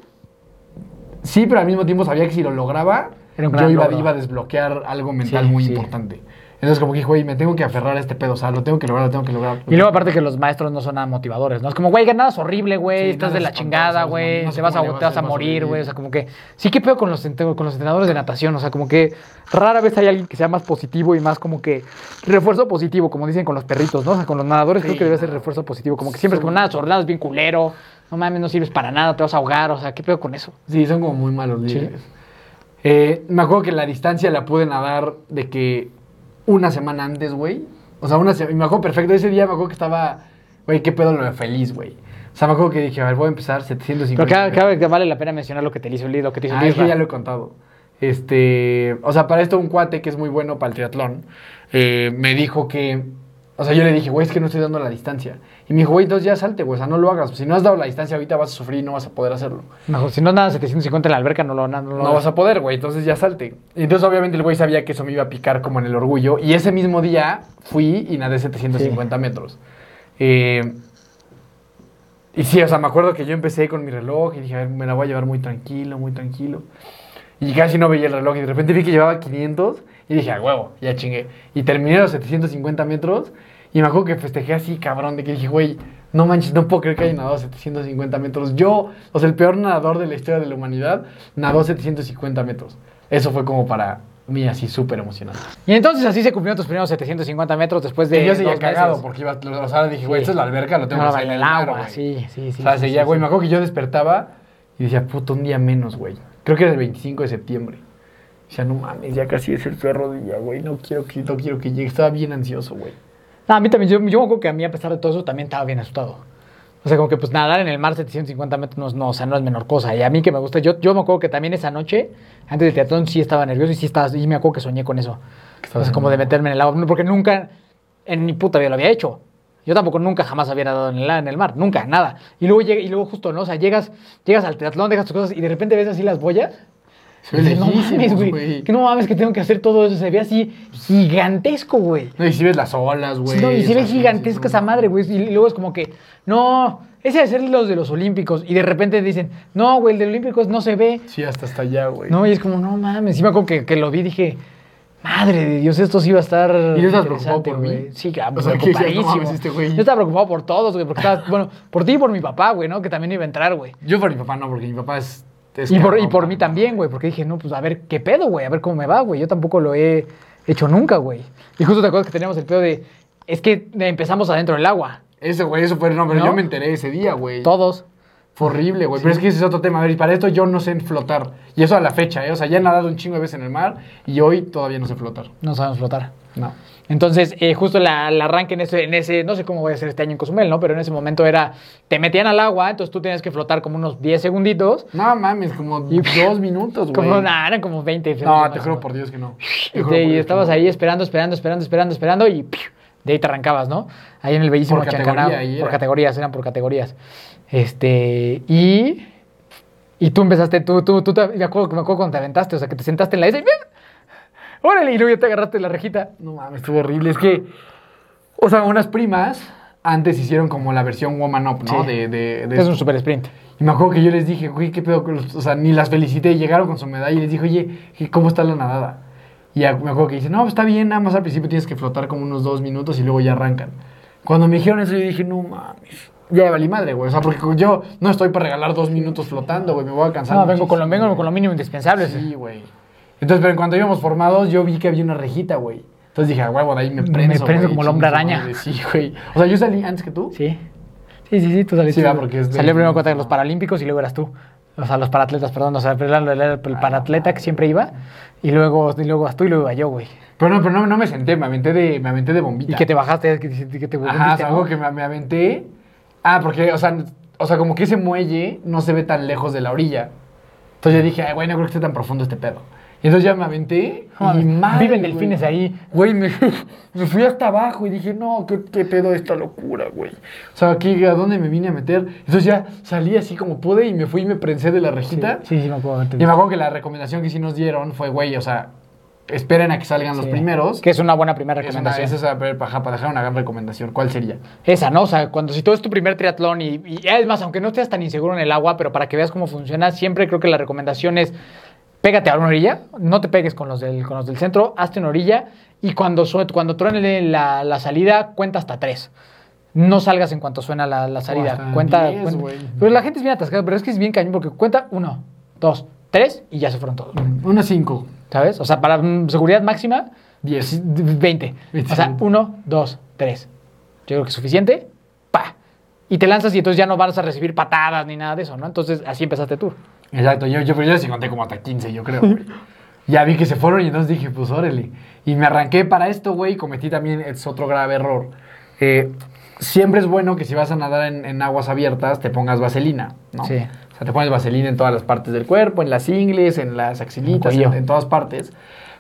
Sí, pero al mismo tiempo sabía que si lo lograba, yo iba, iba a desbloquear algo mental Sí, muy sí. importante. Entonces, como que güey, me tengo que aferrar a este pedo. O sea, lo tengo que lograr, lo tengo que lograr. Y luego aparte que los maestros no son nada motivadores, ¿no? Es como, güey, nada es horrible, güey, Sí, estás de la chingada, güey, no sé te vas a, te vas a morir, güey, o sea, como que sí que pedo con los, con los entrenadores de natación, o sea, como que rara vez hay alguien que sea más positivo y más como que refuerzo positivo, como dicen con los perritos, ¿no? O sea, con los nadadores creo que debe ser refuerzo positivo, como que siempre es como, nada, nada es bien culero, no mames, no sirves para nada, te vas a ahogar, o sea, ¿qué pedo con eso? Sí, son como muy malos líderes. Eh, me acuerdo que la distancia la pude nadar de que una semana antes, güey. O sea, una semana. Me acuerdo perfecto. Ese día me acuerdo que estaba, güey, qué pedo lo de feliz, güey. O sea, me acuerdo que dije, a ver, voy a empezar 750. Pero cada, vez que vale la pena mencionar lo que te hizo el lo que te hizo el Ah, es que ya lo he contado. Este, o sea, para esto un cuate que es muy bueno para el triatlón, eh, me dijo que, o sea, yo le dije, güey, es que no estoy dando la distancia. Y me dijo, güey, entonces ya salte, güey, o sea, no lo hagas. Si no has dado la distancia ahorita vas a sufrir y no vas a poder hacerlo. Mejor, si no nada 750 en la alberca, no lo no, lo- No vas a poder, güey, entonces ya salte. Y entonces obviamente el güey sabía que eso me iba a picar como en el orgullo. Y ese mismo día fui y nadé 750 metros. Eh, y sí, o sea, me acuerdo que yo empecé con mi reloj y dije, a ver, me la voy a llevar muy tranquilo, muy tranquilo. Y casi no veía el reloj y de repente vi que llevaba 500 y dije, a huevo, ya chingué. Y terminé los 750 metros y me acuerdo que festejé así, cabrón, de que dije, güey, no manches, no puedo creer que haya nadado 750 metros. Yo, o sea, el peor nadador de la historia de la humanidad, nadó 750 metros. Eso fue como para mí así súper emocionante. Y entonces así se cumplieron tus primeros 750 metros después de y yo seguía dos meses. cagado porque iba, o sea, dije, güey, Sí. esta es la alberca, lo tengo No, que hacer en el agua, güey. sí, sí, sí. o sea, sí, seguía, sí, güey, me acuerdo que yo despertaba y decía, puto, un día menos, güey. Creo que era el 25 de septiembre. Decía, no mames, ya casi es el perro día, güey, no quiero que, no quiero que llegue. Estaba bien ansioso, güey. No, a mí también, yo, yo me acuerdo que a mí, a pesar de todo eso, también estaba bien asustado. O sea, como que pues nadar en el mar 750 metros no, es- no, o sea, no es menor cosa. Y a mí que me gusta, yo, yo me acuerdo que también esa noche, antes del teatrón, sí estaba nervioso y sí estaba, y me acuerdo que soñé con eso. O sea, como de meterme en el agua, porque nunca en mi puta vida lo había hecho. Yo tampoco nunca jamás había nadado en el, en el mar, nunca, nada. Y luego, llega, y luego justo, ¿no? O sea, llegas, llegas al triatlón, dejas tus cosas y de repente ves así las boyas. Se ve no mames, güey. Que no mames que tengo que hacer todo eso. Se ve así gigantesco, güey. No, y si ves las olas, güey. No, y se ve o sea, gigantesca sí, esa madre, güey. Y luego es como que, no, ese debe ser los de los Olímpicos. Y de repente dicen, no, güey, el de los Olímpicos no se ve. Sí, hasta hasta allá, güey. No, y es como, no mames. Sí me acuerdo que, que lo vi, dije, Madre de Dios, esto sí iba a estar. ¿Y estás interesante, preocupado por mí? güey. Sí, claro, O sea, que no preocupadísimo. mames, este güey. Yo estaba preocupado por todos, güey, porque estaba, bueno, por ti y por mi papá, güey, ¿no? Que también iba a entrar, güey. Yo por mi papá no, porque mi papá es... Y por, y por mí también, güey, porque dije, no, pues a ver qué pedo, güey, a ver cómo me va, güey. Yo tampoco lo he hecho nunca, güey. Y justo te acuerdas que teníamos el pedo de. Es que empezamos adentro del agua. Ese, güey, eso fue... No, pero ¿No? yo me enteré ese día, güey. Todos. Fue horrible, güey. Pero es que ese es otro tema. A ver, y para esto yo no sé flotar. Y eso a la fecha, ¿eh? O sea, ya he nadado un chingo de veces en el mar y hoy todavía no sé flotar. No sabemos flotar. No. Entonces, eh, justo la, arranque en ese, en ese, no sé cómo voy a hacer este año en Cozumel, ¿no? Pero en ese momento era, te metían al agua, entonces tú tenías que flotar como unos 10 segunditos. No mames, como Y- dos minutos, güey. Como, nada, eran como 20. No, segundos te máximo. juro por Dios que no. Te Y, te- estabas no. ahí esperando, esperando, esperando, esperando, esperando y de ahí te arrancabas, ¿no? Ahí en el bellísimo Chancanao. Por categorías, eran por categorías. Este, y, y tú empezaste, tú, tú, tú, te- me acuerdo, me acuerdo cuando te aventaste, o sea, que te sentaste en la esa y. órale, y luego ya te agarraste la rejita. No mames, estuvo horrible. Es que, o sea, unas primas antes hicieron como la versión Woman Up, ¿no? Sí. De, de, de Es un super sprint. Y me acuerdo que yo les dije, güey, ¿qué pedo? con los-?" O sea, ni las felicité. Llegaron con su medalla y les dije, oye, ¿qué- ¿cómo está la nadada? Y me acuerdo que dice, no, pues está bien, nada más al principio tienes que flotar como unos dos minutos y luego ya arrancan. Cuando me dijeron eso, yo dije, no mames. Ya valí madre, güey. O sea, porque yo no estoy para regalar dos minutos flotando, güey. Me voy a cansar. No, vengo con, lo, vengo con lo mínimo indispensable. Sí, güey. Entonces, pero en cuanto íbamos formados, yo vi que había una rejita, güey. Entonces dije, a huevo, de ahí me Me prenso. prenso güey, como el hombre araña. madre. Sí, güey. O sea, yo salí antes que tú. Sí. Sí, sí, sí, tú saliste. Sí, va, porque es de- Salió primero contra los paralímpicos y luego eras tú. O sea, los paratletas, perdón. O sea, era el, el paratleta que siempre iba. Y luego, y luego tú y luego iba yo, güey. Pero no, pero no, no me senté, me aventé de, me aventé de bombita. Y que te bajaste, que, que te Ajá, o algo que me, me aventé. Ah, porque, o sea, o sea, como que ese muelle no se ve tan lejos de la orilla. Entonces yo dije, ay, güey, no creo que esté tan profundo este pedo. Y entonces ya me aventé y madre, viven güey. delfines ahí. Güey, me, me fui hasta abajo y dije, no, ¿qué, qué pedo esta locura, güey? O sea, aquí, ¿a dónde me vine a meter? Entonces ya salí así como pude y me fui y me prensé de la rejita. sí, sí, me acuerdo. Y me acuerdo que la recomendación que sí nos dieron fue, güey, o sea, esperen a que salgan los primeros. Que es una buena primera Es una- recomendación. esa es para, para dejar una gran recomendación. ¿Cuál sería? Esa, ¿no? O sea, cuando si todo es tu primer triatlón y, y es más, aunque no estés tan inseguro en el agua, pero para que veas cómo funciona, siempre creo que la recomendación es pégate a una orilla, no te pegues con los del, con los del centro, hazte una orilla y cuando, cuando truene la, la salida, cuenta hasta tres. No salgas en cuanto suena la, la salida. hasta cuenta, diez, cuenta-. Pero la gente es bien atascada, pero es que es bien cañón porque cuenta uno, dos, tres y ya se fueron todos. Una 5. ¿Sabes? O sea, para mm, seguridad máxima, 10. 20. O sea, 1, 2, 3. Yo creo que es suficiente. Pa. Y te lanzas y entonces ya no vas a recibir patadas ni nada de eso, ¿no? Entonces así empezaste tú. Exacto, yo, yo, pero yo sí conté como hasta 15, yo creo, güey. Ya vi que se fueron y entonces dije, pues órale. Y me arranqué para esto, güey, y cometí también, es otro grave error. Eh, siempre es bueno que si vas a nadar en, en aguas abiertas te pongas vaselina, ¿no? Sí. O sea, te pones vaselina en todas las partes del cuerpo, en las ingles, en las axilitas, en todas partes.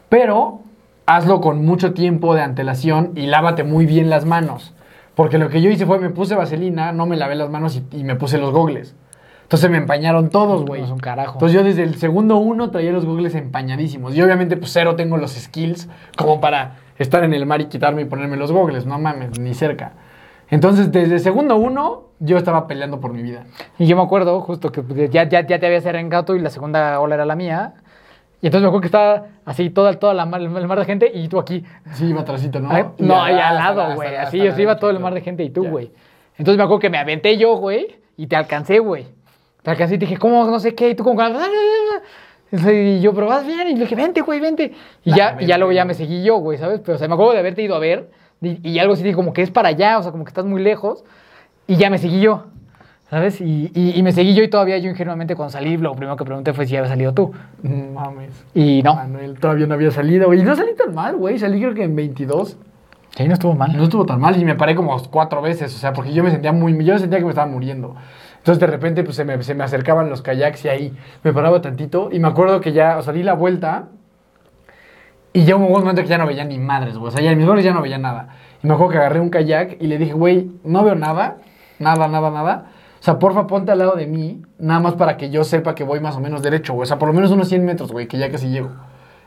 Pero hazlo con mucho tiempo de antelación y lávate muy bien las manos. Porque lo que yo hice fue me puse vaselina, no me lavé las manos y, y me puse los gogles. Entonces me empañaron todos, güey. No es un carajo. Entonces yo desde el segundo uno traía los gogles empañadísimos. Y obviamente pues cero tengo los skills como para estar en el mar y quitarme y ponerme los gogles. No mames, ni cerca. Entonces desde el segundo uno yo estaba peleando por mi vida. Y yo me acuerdo justo que pues, ya, ya, ya te habías arrancado tú y la segunda ola era la mía. Y entonces me acuerdo que estaba así toda, toda la mar, el mar de gente y tú aquí. Sí, iba atrásito, ¿no? No, ahí al lado, güey. Así, así iba todo el mar de gente y tú, güey. Entonces me acuerdo que me aventé yo, güey, y te alcancé, güey. Y te dije, ¿cómo? No sé qué. Y tú como... Y yo, pero vas bien. Y le dije, vente, güey, vente. Y ya, y ya luego ya me seguí yo, güey, ¿sabes? Pero, o sea, me acuerdo de haberte ido a ver y, y algo así, dije, como que es para allá, o sea, como que estás muy lejos. Y ya me seguí yo, ¿sabes? Y, y, y me seguí yo y todavía yo ingenuamente cuando salí, lo primero que pregunté fue si había salido tú. Mames. Y no. Manuel todavía no había salido, güey. Y no salí tan mal, güey. Salí creo que en 22. Sí, no estuvo mal. No estuvo tan mal y me paré como cuatro veces, o sea, porque yo me sentía muy, yo sentía que me estaba muriendo. Entonces de repente pues se me, se me acercaban los kayaks y ahí me paraba tantito y me acuerdo que ya, o sea, di la vuelta y ya hubo un momento que ya no veía ni madres, güey, o sea, ya en mis ya no veía nada. Y me acuerdo que agarré un kayak y le dije, güey, no veo nada, nada, nada, nada. O sea, porfa, ponte al lado de mí, nada más para que yo sepa que voy más o menos derecho, güey. O sea, por lo menos unos 100 metros, güey, que ya casi llego.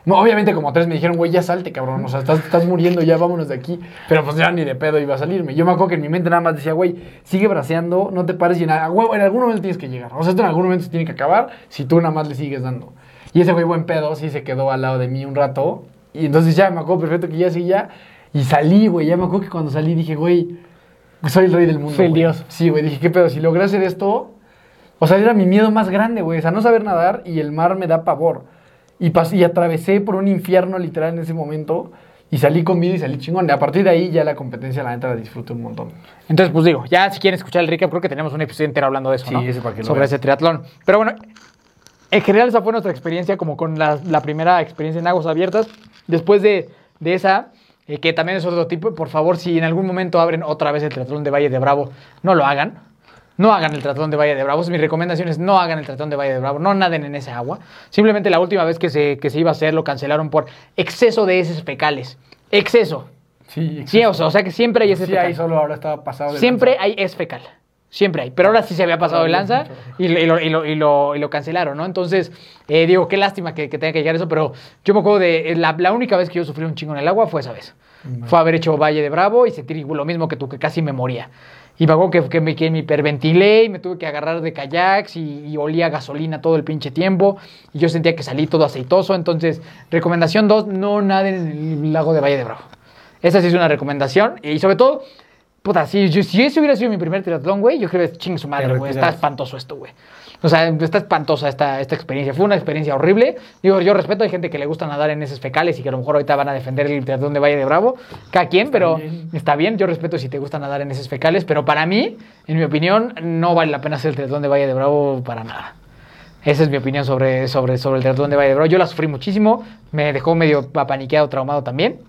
No, obviamente como tres me dijeron, güey, ya salte, cabrón. O sea, estás, estás muriendo, ya vámonos de aquí. Pero pues ya ni de pedo iba a salirme. Yo me acuerdo que en mi mente nada más decía, güey, sigue braceando, no te pares y nada. Güey, en algún momento tienes que llegar. O sea, esto en algún momento se tiene que acabar si tú nada más le sigues dando. Y ese güey buen pedo sí se quedó al lado de mí un rato. Y entonces ya me acuerdo perfecto que ya seguía. Y salí, güey. Ya me acuerdo que cuando salí dije, güey, soy el rey del mundo. Soy el dios. Sí, güey. Dije, ¿qué pedo? Si logré hacer esto. O sea, era mi miedo más grande, güey. O sea, no saber nadar y el mar me da pavor. Y, pas- y atravesé por un infierno literal en ese momento. Y salí con vida y salí chingón. Y a partir de ahí ya la competencia, la neta, la disfruté un montón. Entonces, pues digo, ya si quieren escuchar el recap, creo que tenemos un episodio entero hablando de eso, Sí, ¿no? ese para que lo Sobre vean. ese triatlón. Pero bueno, en general esa fue nuestra experiencia como con la, la primera experiencia en aguas abiertas. Después de, de esa, eh, que también es otro tipo, por favor, si en algún momento abren otra vez el triatlón de Valle de Bravo, no lo hagan. No hagan el triatlón de Valle de Bravo. Mi recomendación es no hagan el triatlón de Valle de Bravo. No naden en esa agua. Simplemente la última vez que se, que se iba a hacer lo cancelaron por exceso de heces fecales. Exceso. Sí, Sí, o sea, o sea que siempre hay heces Sí, ahí solo ahora estaba pasado. de Siempre lanza. hay es fecal. Siempre hay. Pero ahora sí se había pasado de lanza y, lo- y lo, y lo- y lo- y lo cancelaron, ¿no? Entonces, eh, digo, qué lástima que, que tenga que llegar eso, pero yo me acuerdo de eh, la, la única vez que yo sufrí un chingo en el agua fue esa vez. Fue haber hecho Valle de Bravo y sentir lo mismo que tú, que casi me moría. Y me acuerdo que, que me, que me hiperventilé y me tuve que agarrar de kayaks y, y olía gasolina todo el pinche tiempo. Y yo sentía que salí todo aceitoso. Entonces, recomendación 2, no naden en el lago de Valle de Bravo. Esa sí es una recomendación. Y sobre todo, puta, si, si ese hubiera sido mi primer triatlón, güey, yo creo que ching su madre, güey. Está espantoso esto, güey. O sea, está espantosa esta, esta experiencia. Fue una experiencia horrible. Digo, yo respeto, hay gente que le gusta nadar en esos fecales y que a lo mejor ahorita van a defender el triatlón de Valle de Bravo. Cada quien, pero bien. está bien. Yo respeto si te gusta nadar en esos fecales, pero para mí, en mi opinión, no vale la pena hacer el triatlón de Valle de Bravo para nada. Esa es mi opinión sobre, sobre, sobre el triatlón de Valle de Bravo. Yo la sufrí muchísimo, me dejó medio apaniqueado, traumado también.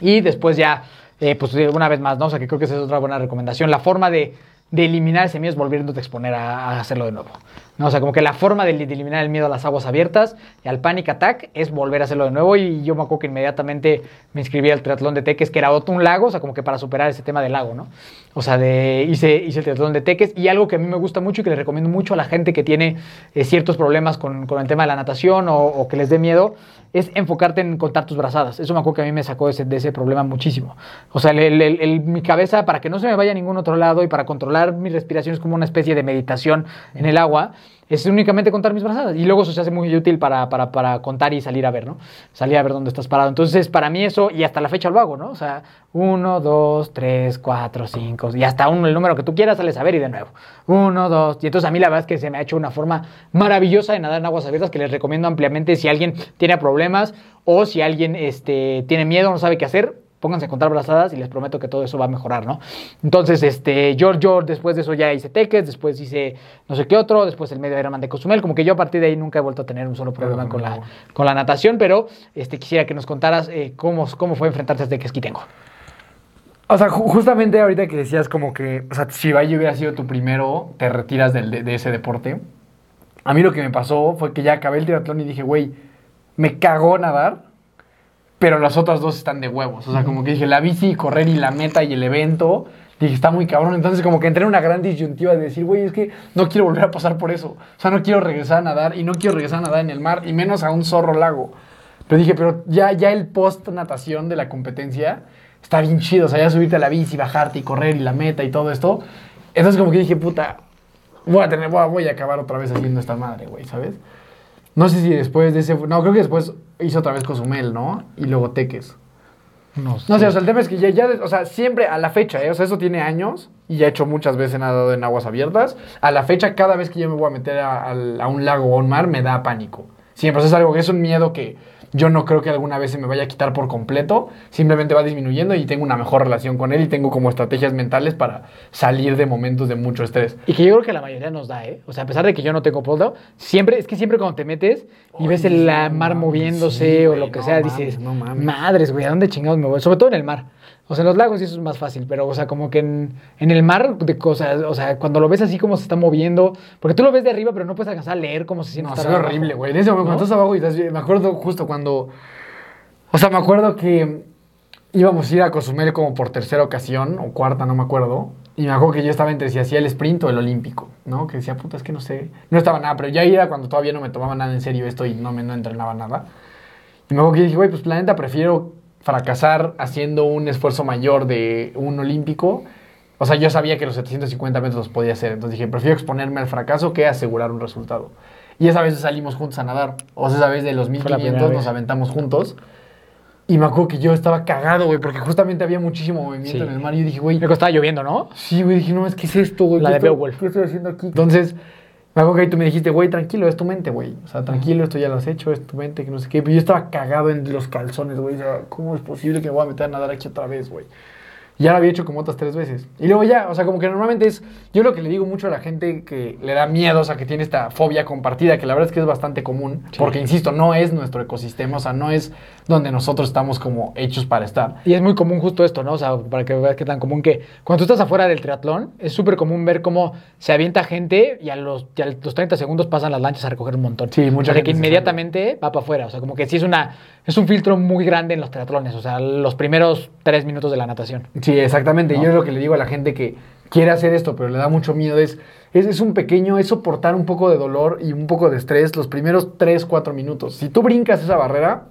Y después ya, eh, pues una vez más, ¿no? O sea, que creo que esa es otra buena recomendación. La forma de, de eliminar ese miedo es volviéndote a exponer a, hacerlo de nuevo. ¿no? O sea, como que la forma de, eliminar el miedo a las aguas abiertas y al panic attack es volver a hacerlo de nuevo. Y yo me acuerdo que inmediatamente me inscribí al triatlón de Teques, que era otro un lago, o sea, como que para superar ese tema del lago, ¿no? O sea, de, hice, hice el triatlón de Teques y algo que a mí me gusta mucho y que le recomiendo mucho a la gente que tiene eh, ciertos problemas con, con el tema de la natación o que les dé miedo es enfocarte en contar tus brazadas. Eso me acuerdo que a mí me sacó de ese, de ese problema muchísimo. O sea, el- mi cabeza, para que no se me vaya a ningún otro lado y para controlar mi respiración, es como una especie de meditación en el agua, es únicamente contar mis brazadas. Y luego eso se hace muy útil para, para, para contar y salir a ver, ¿no? Salir a ver dónde estás parado. Entonces, para mí eso, y hasta la fecha lo hago, ¿no? O sea, uno, dos, tres, cuatro, cinco, y hasta uno, el número que tú quieras, sales a ver y de nuevo. Uno, dos, y entonces a mí la verdad es que se me ha hecho una forma maravillosa de nadar en aguas abiertas que les recomiendo ampliamente si alguien tiene problemas o si alguien este, tiene miedo, no sabe qué hacer, pónganse a contar brazadas y les prometo que todo eso va a mejorar, ¿no? Entonces, este, yo, yo después de eso ya hice teques, después hice no sé qué otro, después el medio Ironman de Cozumel, como que yo a partir de ahí nunca he vuelto a tener un solo problema con la, con la natación, pero este, quisiera que nos contaras eh, cómo, cómo fue enfrentarse a este que tengo. O sea, ju- justamente ahorita que decías como que, o sea, si Valle hubiera sido tu primero, te retiras del- de, de ese deporte. A mí lo que me pasó fue que ya acabé el triatlón y dije, güey, me cagó nadar, pero las otras dos están de huevos. O sea, como que dije, la bici, correr y la meta y el evento, dije, está muy cabrón. Entonces como que entré en una gran disyuntiva de decir, güey, es que no quiero volver a pasar por eso. O sea, no quiero regresar a nadar y no quiero regresar a nadar en el mar y menos a un zorro lago. Pero dije, pero ya, ya el post natación de la competencia está bien chido. O sea, ya subirte a la bici, bajarte y correr y la meta y todo esto. Entonces como que dije, puta, voy a tener, voy a, voy a acabar otra vez haciendo esta madre, güey, ¿sabes? No sé si después de ese, no, creo que después hizo otra vez Cozumel, ¿no? Y luego Teques. No No sé, o sea, el tema es que ya, ya, o sea, siempre a la fecha, ¿eh? O sea, eso tiene años y ya he hecho muchas veces nadado en aguas abiertas. A la fecha, cada vez que yo me voy a meter a, a un lago o a un mar, me da pánico. Siempre, o sea, es algo que es un miedo que yo no creo que alguna vez se me vaya a quitar por completo. Simplemente va disminuyendo y tengo una mejor relación con él y tengo como estrategias mentales para salir de momentos de mucho estrés. Y que yo creo que la mayoría nos da, ¿eh? O sea, a pesar de que yo no tengo poldo, siempre, es que siempre cuando te metes y ves el no mar moviéndose sí, o lo que no sea, mames, dices, no mames. madres, güey, ¿a dónde chingados me voy? Sobre todo en el mar. O sea, en los lagos sí eso es más fácil, pero, o sea, como que en, en el mar, de cosas, o sea, cuando lo ves así como se está moviendo, porque tú lo ves de arriba, pero no puedes alcanzar a leer cómo se siente. No, abajo. horrible, güey. En ese momento, ¿No? cuando estás abajo y estás Me acuerdo justo cuando. O sea, me acuerdo que íbamos a ir a Cozumel como por tercera ocasión, o cuarta, no me acuerdo. Y me acuerdo que yo estaba entre si hacía el sprint o el olímpico, ¿no? Que decía, puta, es que no sé. No estaba nada, pero ya era cuando todavía no me tomaba nada en serio esto y no me no entrenaba nada. Y me acuerdo que dije, güey, pues planeta, prefiero fracasar haciendo un esfuerzo mayor de un olímpico. O sea, yo sabía que los 750 metros los podía hacer. Entonces dije, prefiero exponerme al fracaso que asegurar un resultado. Y esa vez salimos juntos a nadar. O sea, esa vez de los la primera 1500 nos aventamos juntos. Y me acuerdo que yo estaba cagado, güey, porque justamente había muchísimo movimiento Sí. en el mar. Y yo dije, güey, Me estaba lloviendo, ¿no? Sí, güey, dije, no, es que es esto, güey. La ¿Qué de Beowulf. ¿Qué estoy haciendo aquí? Entonces, me acuerdo que ahí tú me dijiste, güey, tranquilo, es tu mente, güey. O sea, tranquilo, esto ya lo has hecho, es tu mente, que no sé qué. Pero yo estaba cagado en los calzones, güey. O sea, ¿cómo es posible que me voy a meter a nadar aquí otra vez, güey? Ya lo había hecho como otras tres veces. Y luego ya, o sea, como que normalmente es. Yo lo que le digo mucho a la gente que le da miedo, o sea, que tiene esta fobia compartida, que la verdad es que es bastante común. Sí. Porque, insisto, no es nuestro ecosistema, o sea, no es donde nosotros estamos como hechos para estar. Y es muy común justo esto, ¿no? O sea, para que veas qué tan común que cuando tú estás afuera del triatlón, es súper común ver cómo se avienta gente y a los, y a los 30 segundos pasan las lanchas a recoger un montón. Sí, mucha o sea, gente que inmediatamente va para afuera. O sea, como que sí es una es un filtro muy grande en los triatlones. O sea, los primeros tres minutos de la natación. Sí, exactamente. ¿No? Yo lo que le digo a la gente que quiere hacer esto, pero le da mucho miedo, es, es, es un pequeño, es soportar un poco de dolor y un poco de estrés los primeros 3, 4 minutos. Si tú brincas esa barrera,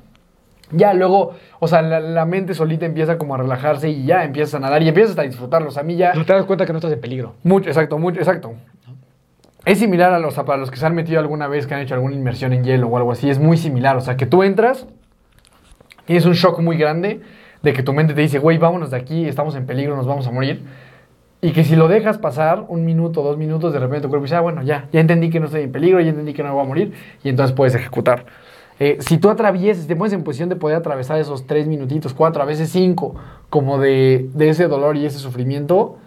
ya luego, o sea, la, la mente solita empieza como a relajarse y ya empiezas a nadar y empiezas a disfrutarlo. O sea, a mí ya... Pero te das cuenta que no estás en peligro. Mucho, exacto, mucho, exacto. Es similar a los, para los que se han metido alguna vez, que han hecho alguna inmersión en hielo o algo así, es muy similar. O sea, que tú entras, tienes un shock muy grande de que tu mente te dice, güey, vámonos de aquí, estamos en peligro, nos vamos a morir. Y que si lo dejas pasar un minuto, dos minutos, de repente tu cuerpo dice, ah, bueno, ya, ya entendí que no estoy en peligro, ya entendí que no me voy a morir, y entonces puedes ejecutar. Eh, si tú atraviesas, te pones en posición de poder atravesar esos tres minutitos, cuatro, a veces cinco, como de, de ese dolor y ese sufrimiento,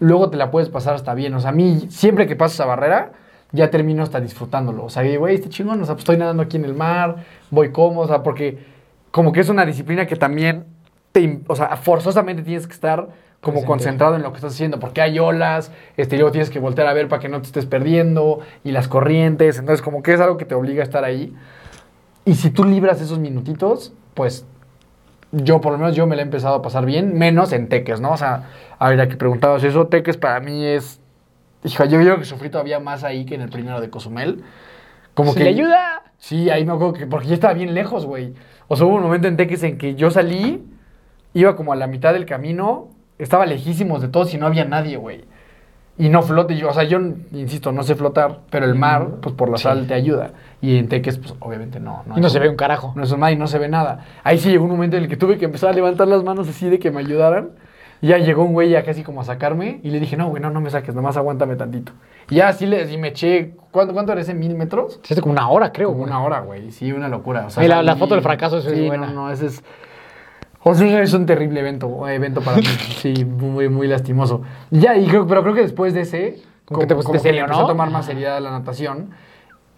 luego te la puedes pasar hasta bien. O sea, a mí, siempre que paso esa barrera, ya termino hasta disfrutándolo. O sea, güey, este chingón, o sea, pues estoy nadando aquí en el mar, voy cómodo, o sea, porque como que es una disciplina que también, te, o sea, forzosamente tienes que estar como Presente. concentrado en lo que estás haciendo, porque hay olas, este, luego tienes que voltear a ver para que no te estés perdiendo, y las corrientes, entonces como que es algo que te obliga a estar ahí. Y si tú libras esos minutitos, pues yo por lo menos yo me la he empezado a pasar bien, menos en teques, ¿no? O sea, a ver, a que preguntabas eso, teques para mí es... Hijo, yo creo que sufrí todavía más ahí que en el primero de Cozumel. Como Si que... le ayuda. Sí, ahí me acuerdo que... Porque yo estaba bien lejos, güey. O sea, hubo un momento en teques en que yo salí, iba como a la mitad del camino, estaba lejísimos de todos y no había nadie, güey. Y no flote, yo, o sea, yo, insisto, no sé flotar, pero el mar, pues por la Sí. sal te ayuda. Y en teques, pues obviamente no. Y no se ve un carajo. No es mar y no se ve nada. Ahí sí llegó un momento en el que tuve que empezar a levantar las manos así de que me ayudaran. Y ya llegó un güey ya casi como a sacarme y le dije, no, güey, no, no me saques, nomás aguántame tantito. Y ya así le, y me eché, ¿cuánto, cuánto era ese? ¿Mil metros? Se hace como una hora, creo. Como güey. una hora, güey. Sí, una locura. O sea, Y la- foto del fracaso es sí, buena. No, no, ese es... O sea, es un terrible evento, evento para mí. Sí, muy, muy lastimoso. Y Ya, y creo, pero creo que después de ese, Como que te serio, ¿no? a tomar más seriedad la natación.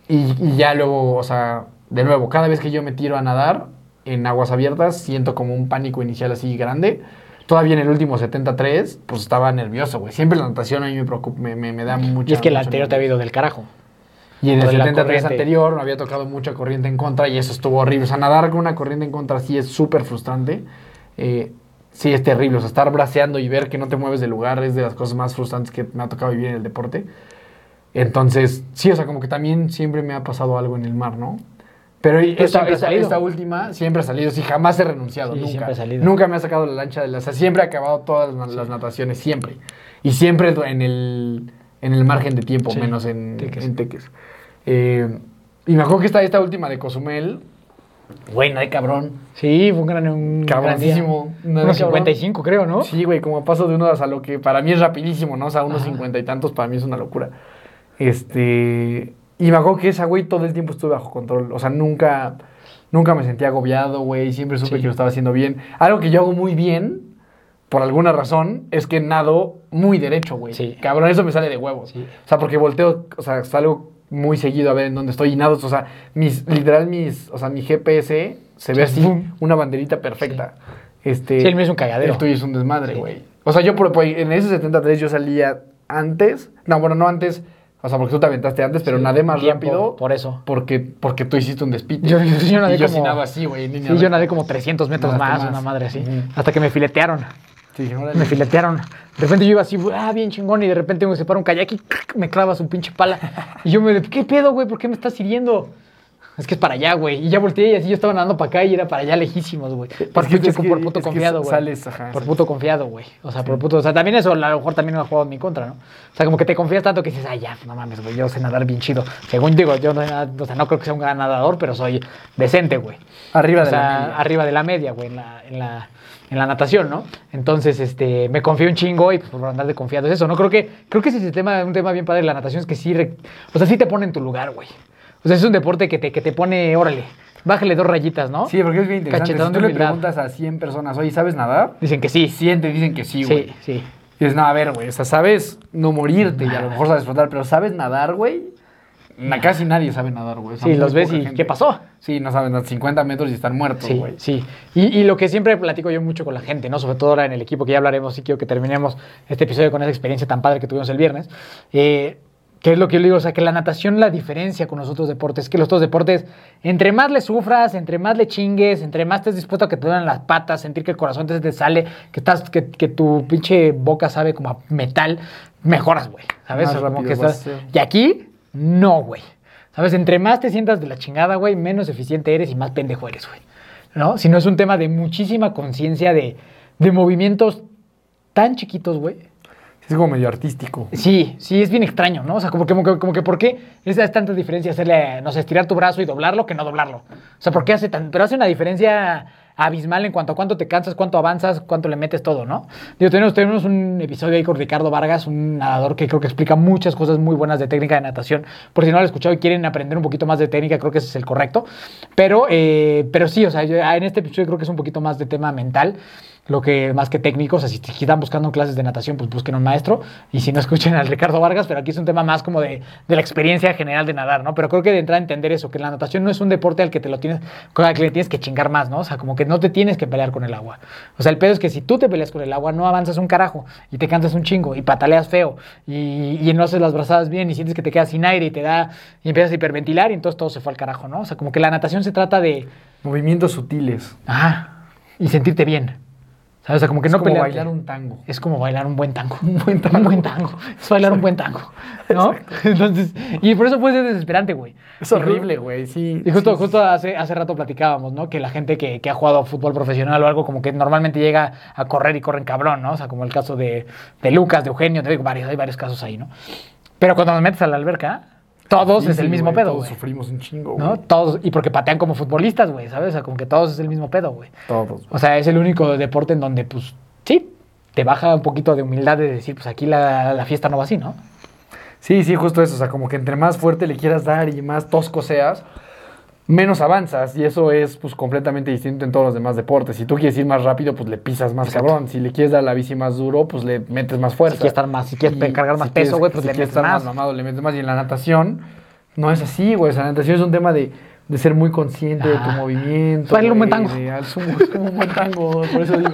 Y, y ya luego, o sea, de nuevo, cada vez que yo me tiro a nadar en aguas abiertas, siento como un pánico inicial así grande. Todavía en el último 73, pues estaba nervioso, güey. Siempre la natación a mí me preocupa, me, me, me da mucho. Y es que el anterior te ha habido del carajo. y en el Lo de la 73 corriente. anterior me había tocado mucha corriente en contra y eso estuvo horrible. O sea, nadar con una corriente en contra sí es súper frustrante. Eh, sí es terrible. O sea, estar braceando y ver que no te mueves de lugar es de las cosas más frustrantes que me ha tocado vivir en el deporte. Entonces, sí, o sea, como que también siempre me ha pasado algo en el mar, ¿no? Pero esta, ha esta- última siempre ha salido, sí, jamás he renunciado, Sí, nunca. siempre ha salido. Nunca me ha sacado la lancha de la... O sea, siempre he acabado todas las, las nataciones, siempre. Y siempre en el, en el margen de tiempo, Sí, menos en Teques. en Teques. Eh, y me acuerdo que esta, esta última de Cozumel, güey, no hay cabrón. Sí, fue un gran, un. Cabroncísimo. Unos cabrón. 55, creo, ¿no? Sí, güey, como paso de unos a lo que para mí es rapidísimo, ¿no? O sea, unos cincuenta y tantos para mí es una locura. Este. Y me acuerdo que esa, güey, todo el tiempo estuve bajo control. O sea, nunca, nunca me sentía agobiado, güey. Siempre supe Sí. que lo estaba haciendo bien. Algo que yo hago muy bien, por alguna razón, es que nado muy derecho, güey. Sí. Cabrón, eso me sale de huevos. Sí. O sea, porque volteo, o sea, salgo muy seguido a ver en dónde estoy y nado. O sea, mis, literal, mis, o sea, mi GPS se ve así, una banderita perfecta. Este, Sí, el mío es un cagadero. el tuyo es un desmadre, güey. O sea, yo por, por- en ese 73 yo salía antes. No, bueno, no antes. O sea, porque tú te aventaste antes, pero Sí, nadé más tiempo, rápido. por eso. Porque, porque tú hiciste un despite. Yo- yo- yo nadé y yo como- nado así, güey. Sí, yo nadé como 300 metros más, más. una madre así. Hasta que me filetearon. Sí, órale. Me filetearon. De repente yo iba así, ah, bien chingón, y de repente me separa un kayak y me clava su pinche pala. Y yo me, ¿qué pedo, güey? ¿Por qué me estás hiriendo? Es que es para allá, güey. Y ya volteé y así yo estaba nadando para acá y era para allá lejísimos, güey. Por Es que- pinche es que- por puto es que confiado, güey. sales, ajá, por puto confiado, güey. O sea, por puto. O sea, también eso a lo mejor también me ha jugado en mi contra, ¿no? O sea, como que te confías tanto que dices, ay, ya, no mames, güey, yo sé nadar bien chido. Según digo, yo no, o sea, no creo que sea un gran nadador, pero soy decente, güey. Arriba O de sea, la media. arriba de la media, güey, en la, en la, en la natación, ¿no? Entonces, este, me confío un chingo y pues por andar de confiado es eso, ¿no? Creo que, creo que ese es el tema, un tema bien padre de la natación, es que sí, o sea, sí te pone en tu lugar, güey. O sea, es un deporte que te, que te pone, órale, bájale dos rayitas, ¿no? Sí, porque es bien interesante. Cachetón si tú le preguntas a 100 personas, oye, ¿sabes nadar? Dicen que sí. Siente, dicen que sí, güey. Sí, sí. Y dices, no, a ver, güey, o sea, sabes no morirte y a lo mejor sabes flotar, pero ¿sabes nadar, güey? Na- Casi nadie sabe nadar, güey. O sea, Sí, los ves y gente. ¿qué pasó? Sí, no saben nadar 50 metros y están muertos, Sí, güey. sí. Y, y lo que siempre platico yo mucho con la gente, ¿no? Sobre todo ahora en el equipo que ya hablaremos y quiero que terminemos este episodio con esa experiencia tan padre que tuvimos el viernes. Eh, ¿Qué es lo que yo le digo? O sea, que la natación, la diferencia con los otros deportes, es que los otros deportes, entre más le sufras, entre más le chingues, entre más estés dispuesto a que te duelen las patas, sentir que el corazón te, te sale, que, estás, que, que tu pinche boca sabe como a metal, mejoras, güey. ¿Sabes? Más rápido que estás... Y aquí, no, güey. ¿Sabes? Entre más te sientas de la chingada, güey, menos eficiente eres y más pendejo eres, güey. ¿No? Si no es un tema de muchísima conciencia de, de movimientos tan chiquitos, güey. Es como medio artístico. Sí, sí, es bien extraño, ¿no? O sea, como que, como que, ¿por qué es tanta diferencia hacerle, no sé, estirar tu brazo y doblarlo que no doblarlo? O sea, ¿por qué hace tan, pero hace una diferencia abismal en cuanto a cuánto te cansas, cuánto avanzas, cuánto le metes todo, ¿no? Digo, tenemos, tenemos un episodio ahí con Ricardo Vargas, un nadador que creo que explica muchas cosas muy buenas de técnica de natación. Por si no lo han escuchado y quieren aprender un poquito más de técnica, creo que ese es el correcto. Pero, eh, pero sí, o sea, yo en este episodio creo que es un poquito más de tema mental lo que más que técnicos, o sea, si están buscando clases de natación, pues busquen un maestro, y si no escuchen al Ricardo Vargas, pero aquí es un tema más como de, de la experiencia general de nadar, ¿no? Pero creo que de entrar a entender eso, que la natación no es un deporte al que te lo tienes, con el que le tienes que chingar más, ¿no? O sea, como que no te tienes que pelear con el agua. O sea, el pedo es que si tú te peleas con el agua, no avanzas un carajo, y te cansas un chingo, y pataleas feo, y, y no haces las brazadas bien, y sientes que te quedas sin aire, y te da, y empiezas a hiperventilar, y entonces todo se fue al carajo, ¿no? O sea, como que la natación se trata de, Movimientos sutiles. ajá, y sentirte bien. ¿Sabes? O sea, como que es no como pelearte. bailar un tango. Es como bailar un buen tango. Un buen tango. Un buen tango. Es bailar un buen tango. ¿No? Entonces, y por eso puede ser desesperante, güey. Es horrible, güey, sí. Y justo, sí, justo hace, hace rato platicábamos, ¿no? Que la gente que, que ha jugado a fútbol profesional o algo, como que normalmente llega a correr y corren cabrón, ¿no? O sea, como el caso de, de Lucas, de Eugenio, de varios, hay varios casos ahí, ¿no? Pero cuando nos metes a la alberca, todos Sí, es el mismo pedo, Todos sufrimos un chingo, ¿No? Todos, y porque patean como futbolistas, güey, ¿sabes? O sea, como que todos es el mismo pedo, güey. Todos. O sea, es el único deporte en donde, pues, sí, te baja un poquito de humildad de decir, pues aquí la, la fiesta no va así, ¿no? Sí, sí, justo eso. O sea, como que entre más fuerte le quieras dar y más tosco seas, menos avanzas. Y eso es pues completamente distinto en todos los demás deportes. Si tú quieres ir más rápido, pues le pisas más Exacto. cabrón. Si le quieres dar la bici más duro, pues le metes más fuerza. Si quieres estar más, si quieres Y cargar más si peso, güey, pues si le quieres metes estar más. mamado, le metes más. Y en la natación no es así, güey. O sea, la natación es un tema de, de ser muy consciente de tu Ah. movimiento. Baila un buen tango. de- es, un- es como un buen tango, por eso digo.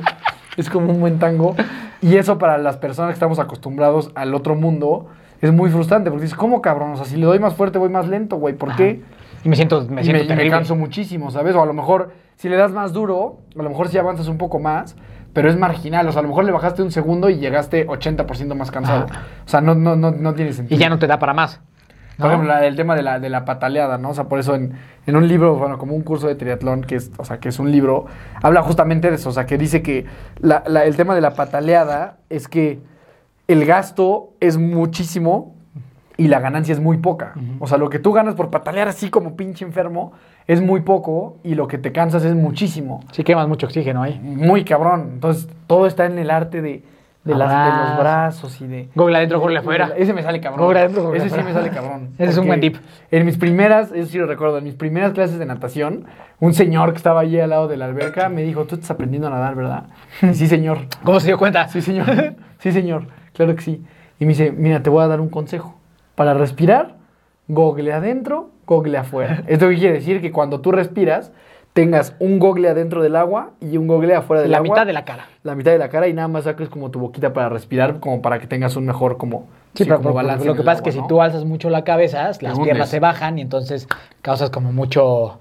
Es como un buen tango. Y eso para las personas que estamos acostumbrados al otro mundo es muy frustrante. Porque dices, ¿cómo cabrón? O sea, si le doy más fuerte, voy más lento, güey. ¿por Ajá. qué? Y me siento, me y siento me, y me terrible. canso muchísimo, ¿sabes? O a lo mejor, si le das más duro, a lo mejor sí avanzas un poco más, pero es marginal. O sea, a lo mejor le bajaste un segundo y llegaste 80% más cansado. Ajá. O sea, no, no, no, no tiene sentido. Y ya no te da para más. ¿no? Por ejemplo, el tema de la, de la pataleada, ¿no? O sea, por eso en, en un libro, bueno, como un curso de triatlón, que es, o sea, que es un libro, habla justamente de eso. O sea, que dice que la- la- el tema de la pataleada es que el gasto es muchísimo y la ganancia es muy poca. O sea, lo que tú ganas por patalear así como pinche enfermo es muy poco y lo que te cansas es muchísimo. Sí quemas mucho oxígeno ahí. Muy cabrón. Entonces, todo está en el arte de, de, las- de Abrazo. los brazos y de... Google adentro, Google afuera. Ese me sale cabrón. Adentro, Ese sí me sale cabrón. Ese es un buen tip. En mis primeras, eso sí lo recuerdo, en mis primeras clases de natación, un señor que estaba allí al lado de la alberca me dijo, tú estás aprendiendo a nadar, ¿verdad? Y sí, señor. ¿Cómo se dio cuenta? Sí, señor. Sí, señor. Claro que sí. Y me dice, mira, te voy a dar un consejo. Para respirar, gogle adentro, gogle afuera. ¿Esto quiere decir? Que cuando tú respiras, tengas un gogle adentro del agua y un gogle afuera del la agua. mitad de la cara. La mitad de la cara y nada más saques como tu boquita para respirar, como para que tengas un mejor como, Sí, pero como balance lo que pasa es que si tú alzas mucho la cabeza, las piernas se bajan y entonces causas como mucho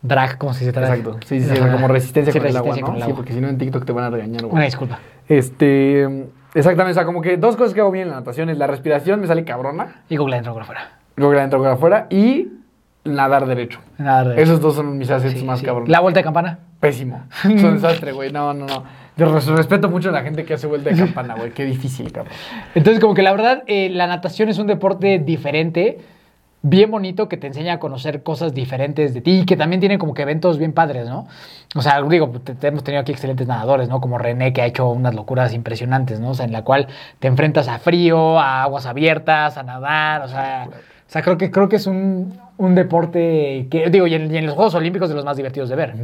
drag, como se dice drag. Exacto. Sí, sí, sí, como resistencia Sí, con el agua, ¿no? con el Sí, agua. porque si no en TikTok te van a regañar, güey. Una disculpa. Este, exactamente, o sea, como que dos cosas que hago bien en la natación es la respiración, me sale cabrona, Y Google adentro, Google afuera. gogle adentro, gogle afuera y nadar derecho. Nada de- Esos dos son mis assets Sí, más sí. cabrones. La vuelta de campana. Pésimo. Es un desastre, güey. No, no, no. Yo res- respeto mucho a la gente que hace vuelta de campana, güey. Qué difícil, cabrón. Entonces, como que la verdad, eh, la natación es un deporte diferente, bien bonito, que te enseña a conocer cosas diferentes de ti y que también tiene como que eventos bien padres, ¿no? O sea, digo, te- te hemos tenido aquí excelentes nadadores, ¿no? Como René, que ha hecho unas locuras impresionantes, ¿no? O sea, en la cual te enfrentas a frío, a aguas abiertas, a nadar, o sea... O sea, creo que, creo que es un, un deporte que, digo, y en, y en los Juegos Olímpicos de los más divertidos de ver.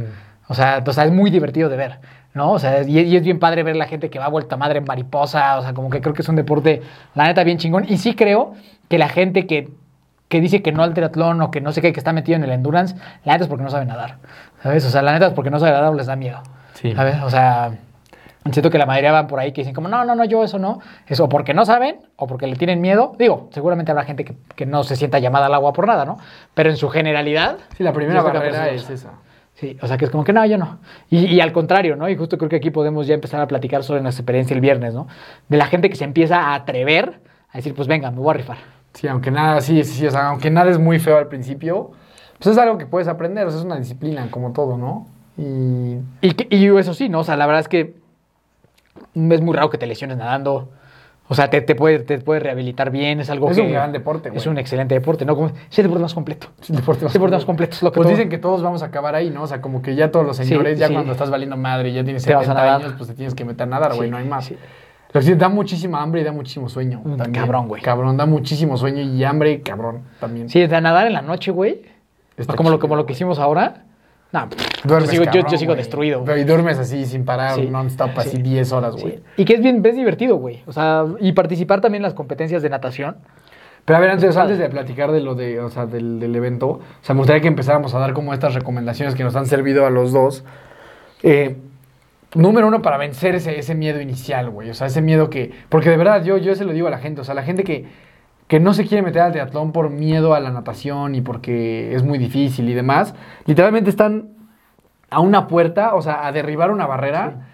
O sea, o sea, es muy divertido de ver, ¿no? O sea, y, y es bien padre ver la gente que va vuelta madre en mariposa, o sea, como que creo que es un deporte, la neta, bien chingón. Y sí creo que la gente que, que dice que no al triatlón o que no sé qué, que está metido en el endurance, la neta es porque no sabe nadar, ¿sabes? O sea, la neta es porque no sabe nadar o les da miedo, Sí. ¿sabes? O sea, siento que la mayoría van por ahí que dicen como, no, no, no, yo eso no. Es o porque no saben o porque le tienen miedo. Digo, seguramente habrá gente que, que no se sienta llamada al agua por nada, ¿no? Pero en su generalidad... Sí, la primera barrera es esa. Sí, o sea que es como que no, yo no. Y, y al contrario, ¿no? Y justo creo que aquí podemos ya empezar a platicar sobre nuestra experiencia el viernes, ¿no? De la gente que se empieza a atrever a decir, pues venga, me voy a rifar. Sí, aunque nada, sí, sí, sí, o sea, aunque nada es muy feo al principio, pues es algo que puedes aprender, o sea, es una disciplina, como todo, ¿no? Y Y, que- y eso sí, ¿no? O sea, la verdad es que es muy raro que te lesiones nadando. O sea, te, te puede, te puede rehabilitar bien, es algo Es que... un gran deporte, güey. Es un excelente deporte, ¿no? Como- Es el deporte más completo. es el deporte más Es el deporte más completo, es lo que Pues todo- dicen que todos vamos a acabar ahí, ¿no? O sea, como que ya todos los Sí, señores, ya sí. cuando estás valiendo madre, ya tienes Te vas a 70 nadar. años, pues te tienes que meter a nadar, güey, Sí, no hay más. Sí. Lo sí, da muchísima hambre y da muchísimo sueño. Mm, también. cabrón, güey. Cabrón, da muchísimo sueño y hambre, cabrón, también. Sí, de nadar en la noche, güey. Está como, lo, chido, como lo que hicimos ahora. No, pff, yo Duermes, sigo, yo- cabrón, yo sigo güey. destruido. Pero y duermes así sin parar, Sí. non-stop, así Sí. 10 horas, Sí. güey. Y que es bien, es divertido, güey. O sea, y participar también en las competencias de natación. Pero a ver, antes, antes de platicar de lo de, o sea, del, del evento, o sea, me gustaría que empezáramos a dar como estas recomendaciones que nos han servido a los dos. Eh, número uno, para vencer ese, ese miedo inicial, güey. O sea, ese miedo que. Porque de verdad, yo, yo se lo digo a la gente. O sea, la gente que, que no se quiere meter al triatlón por miedo a la natación y porque es muy difícil y demás, literalmente están a una puerta, o sea, a derribar una barrera.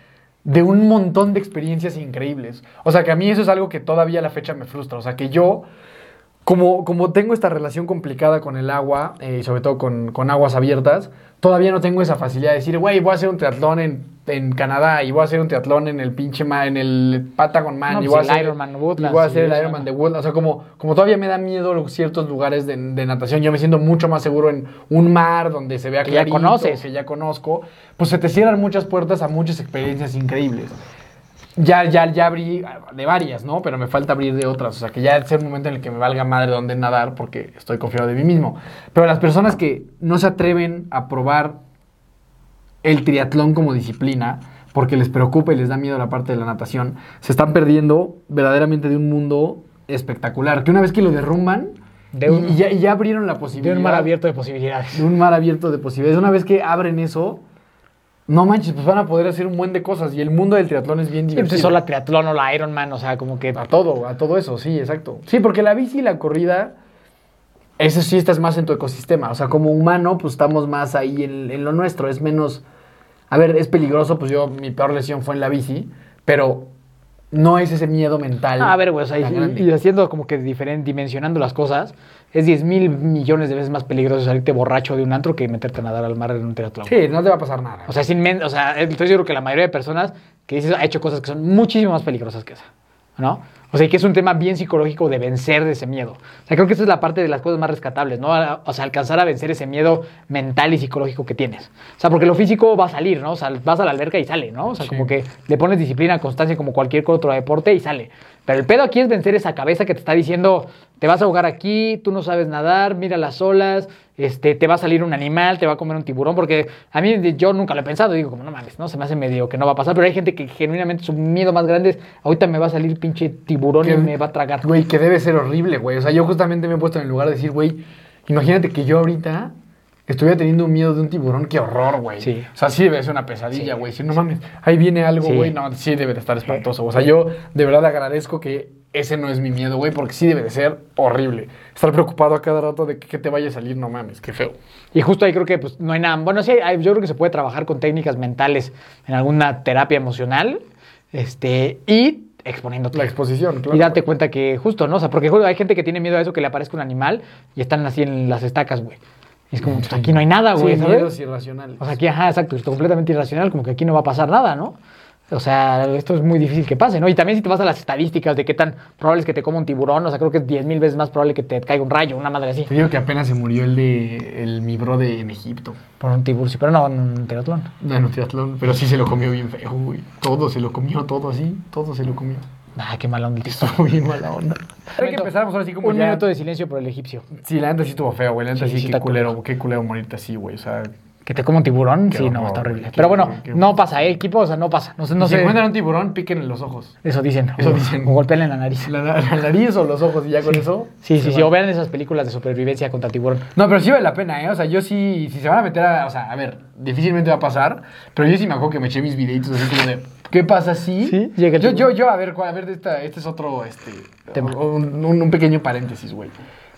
De un montón de experiencias increíbles. O sea, que a mí eso es algo que todavía a la fecha me frustra. O sea, que yo, como, como tengo esta relación complicada con el agua, eh, y sobre todo con, con aguas abiertas, todavía no tengo esa facilidad de decir, güey, voy a hacer un triatlón en, en Canadá y voy a hacer un triatlón en el pinche ma- en el Patagon Man No, y pues voy a el hacer Ironman y Woodlands voy a y hacer el eso, Ironman de Woodlands. O sea, como, como todavía me da miedo ciertos lugares de, de natación, yo me siento mucho más seguro en un mar donde se vea Que ya conoces. que ya conozco, pues se te cierran muchas puertas a muchas experiencias increíbles. Ya, ya, ya abrí de varias, ¿no? Pero me falta abrir de otras. O sea, que ya es el momento en el que me valga madre dónde nadar porque estoy confiado de mí mismo. Pero las personas que no se atreven a probar el triatlón como disciplina porque les preocupa y les da miedo la parte de la natación, se están perdiendo verdaderamente de un mundo espectacular. Que una vez que lo derrumban De y- un- y, ya, abrieron la De posibilidad un mar abierto de posibilidades. de un mar abierto de posibilidades. Una vez que abren eso, no manches, pues van a poder hacer un buen de cosas. Y el mundo del triatlón es bien pues divertido. eso, la triatlón o la Ironman, o sea, como que... A todo, a todo eso, sí, exacto. Sí, porque la bici y la corrida, eso sí estás más en tu ecosistema. O sea, como humano, pues estamos más ahí en, en lo nuestro. Es menos. A ver, es peligroso, pues yo, mi peor lesión fue en la bici, pero no es ese miedo mental. Ah, a ver, güey, o sea, y, y haciendo como que diferente, dimensionando las cosas, es 10 mil millones de veces más peligroso salirte borracho de un antro que meterte a nadar al mar en un triatlón. Sí, no te va a pasar nada. O sea, inmen- o sea, entonces yo creo que la mayoría de personas que dices ha hecho cosas que son muchísimo más peligrosas que esa, ¿no? O sea, que es un tema bien psicológico de vencer de ese miedo. O sea, creo que esa es la parte de las cosas más rescatables, ¿no? O sea, alcanzar a vencer ese miedo mental y psicológico que tienes. O sea, porque lo físico va a salir, ¿no? O sea, vas a la alberca y sale, ¿no? O sea, Sí. como que le pones disciplina, constancia como cualquier otro deporte y sale. Pero el pedo aquí es vencer esa cabeza que te está diciendo, te vas a ahogar aquí, tú no sabes nadar, mira las olas, este, te va a salir un animal, te va a comer un tiburón, porque a mí yo nunca lo he pensado, digo como no mames, no se me hace medio que no va a pasar, pero hay gente que genuinamente su miedo más grande es, ahorita me va a salir pinche tiburón y me va a tragar. Güey, que debe ser horrible, güey. O sea, yo justamente me he puesto en el lugar de decir, güey, imagínate que yo ahorita estuviera teniendo un miedo de un tiburón, qué horror, güey. Sí. O sea, sí debe ser una pesadilla, Sí. güey. Si no mames, ahí viene algo, Sí. güey. No, sí debe de estar espantoso. O sea, yo de verdad agradezco que ese no es mi miedo, güey, porque sí debe de ser horrible. Estar preocupado a cada rato de que, que te vaya a salir, no mames, qué feo. Y justo ahí creo que pues, no hay nada. Bueno, sí, hay- yo creo que se puede trabajar con técnicas mentales en alguna terapia emocional este, y exponiéndote. La exposición, claro. Y date cuenta que justo, ¿no? O sea, porque hay gente que tiene miedo a eso, que le aparezca un animal y están así en las estacas, güey. Y es como, pues, aquí no hay nada, güey, Sí, ¿sabes? miedos irracionales. O sea, aquí, ajá, exacto, es completamente irracional, como que aquí no va a pasar nada, ¿no? O sea, esto es muy difícil que pase, ¿no? Y también si te vas a las estadísticas de qué tan probable es que te coma un tiburón, o sea, creo que es 10 mil veces más probable que te caiga un rayo, una madre así, Te digo que apenas se murió el de el mi bro de en Egipto. por un tiburón, sí, pero no, en un triatlón. No, en un triatlón, pero sí se lo comió bien feo, güey. Todo se lo comió, todo así, todo se lo comió. Ah, qué mala onda el bien mala onda. Hay que empezar ahora sí como Un ya... minuto de silencio por el egipcio. Sí, la neta sí estuvo feo, güey. La neta Sí, sí, sí qué está culero, qué culero morirte así, güey. O sea, Que te coma un tiburón, Qué sí, no, está horrible. qué Pero bueno, qué no pasa, ¿eh, equipo? O sea, no pasa. No no si encuentran un tiburón, piquen en los ojos. Eso dicen. Eso o, dicen. O golpean en la nariz. La, la nariz o los ojos y ya con eso. Sí, sí, sí. O vean esas películas de supervivencia contra tiburón. No, pero sí vale la pena, ¿eh? O sea, yo sí, si se van a meter a, o sea, a ver, difícilmente va a pasar, pero yo sí me acuerdo que me eché mis videitos así como de, ¿qué pasa si? Sí, llega el yo, yo, yo, a ver, a ver, esta, este es otro, este, Tema. Un, un- un pequeño paréntesis, güey.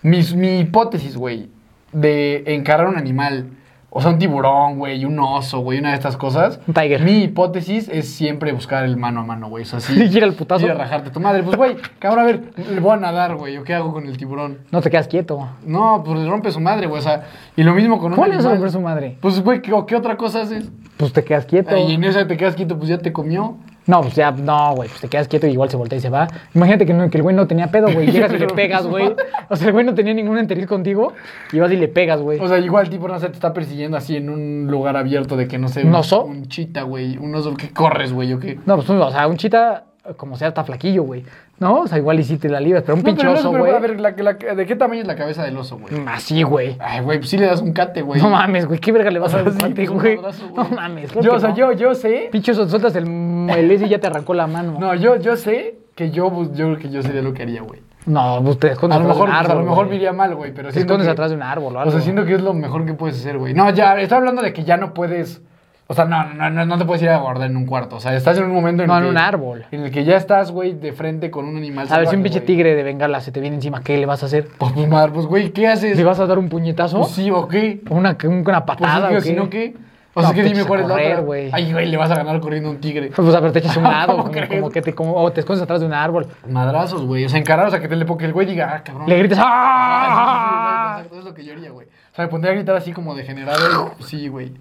Mi, mi hipótesis, güey, de encarar un animal, o sea, un tiburón, güey, un oso, güey, una de estas cosas. Un tiger. Mi hipótesis es siempre buscar el mano a mano, güey, o sea, sí. Ir al putazo. Ir a rajarte tu madre, pues, güey, cabrón, a ver, le voy a nadar, güey, ¿o qué hago con el tiburón? No te quedas quieto. No, pues le rompe su madre, güey. O sea, y lo mismo con un ¿Cómo le vas a animal. romper su madre? Pues, güey, ¿qué, qué otra cosa haces? Pues te quedas quieto. Y en esa te quedas quieto, pues ya te comió. No, pues ya, no, güey, pues te quedas quieto y igual se voltea y se va. Imagínate que, no- que el güey no tenía pedo, güey. Llegas y le pegas, güey. O sea, el güey no tenía ningún enteriz contigo y vas y le pegas, güey. O sea, igual, tipo, no sé, te está persiguiendo así en un lugar abierto de que, no sé, ¿Un oso? Un chita, güey. Un oso que corres, güey, o qué. No, pues, o sea, un chita, como sea, está flaquillo, güey. ¿No? O sea, igual y sí te la libras, pero un No, pinche oso, güey. A ver, la- la- ¿de qué tamaño es la cabeza del oso, güey? Así, güey. Ay, güey, pues sí le das un cate, güey. No mames, güey. ¿Qué verga le vas a dar a ti, pues, un güey? No mames. Yo, o sea, no. yo, yo sé. Pinche oso, sueltas el, el ese y ya te arrancó la mano. No, yo, yo sé que yo, pues, yo creo que yo sería lo que haría, güey. No, pues te escondes A lo atrás de mejor, un pues, árbol. a lo mejor güey. me iría mal, güey, pero Te escondes que- atrás de un árbol o O algo. sea, siento que es lo mejor que puedes hacer, güey. No, ya, estoy hablando de que ya no puedes. O sea, no, no, no, no te puedes ir a guardar en un cuarto. O sea, estás en un momento en No, el en que. un árbol. En el que ya estás, güey, de frente con un animal. A ver, si un pinche tigre de bengala se te viene encima, ¿qué le vas a hacer? Pues, pues, madre, pues, güey, ¿qué haces? ¿Le vas a dar un puñetazo? Pues sí, ¿o qué? ¿Una, una Pues patada sí, o o si qué? no, ¿qué? O No, sea, es que dime a cuál es la otra. güey. Ay, güey, le vas a ganar corriendo a un tigre. Pues a ver, te echas a un lado, ¿Cómo como, que te, como, o te escondes atrás de un árbol. Madrazos, güey. O sea, encarar, o sea, que, te le, que el güey diga, ah, cabrón. Le gritas, Ah, exacto, es lo que yo haría, güey. O sea, me pondría a gritar así como degenerado. y- Sí, güey.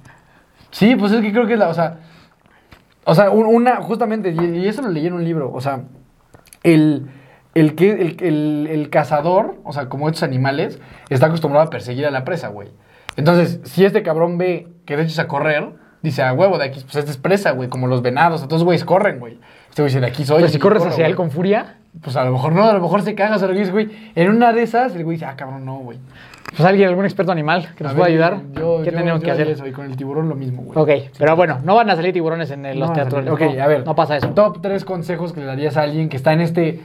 Sí, pues es que creo que es la, o sea, o sea, un- una, justamente, y, eso lo leí en un libro, o sea, el, el, que, el, el, el cazador, o sea, como estos animales, está acostumbrado a perseguir a la presa, güey. Entonces, si este cabrón ve que te echas a correr, dice, a huevo, de aquí, pues esta es presa, güey, como los venados, entonces, güeyes corren, güey. Este güey dice, de aquí soy. Pero si corres corro, hacia güey. él con furia, Pues a lo mejor no, a lo mejor se caga, o sea, lo dice, güey. En una de esas, el güey dice, ah, cabrón, no, güey. pues alguien, algún experto animal que nos pueda ayudar. Yo, ¿Qué yo- tenemos yo que hacer? Eso, y con el tiburón lo mismo, güey. Ok, pero bueno, no van a salir tiburones en eh, los No, teatros. Ok, no, a ver. No pasa eso. Top tres consejos que le darías a alguien que está en este.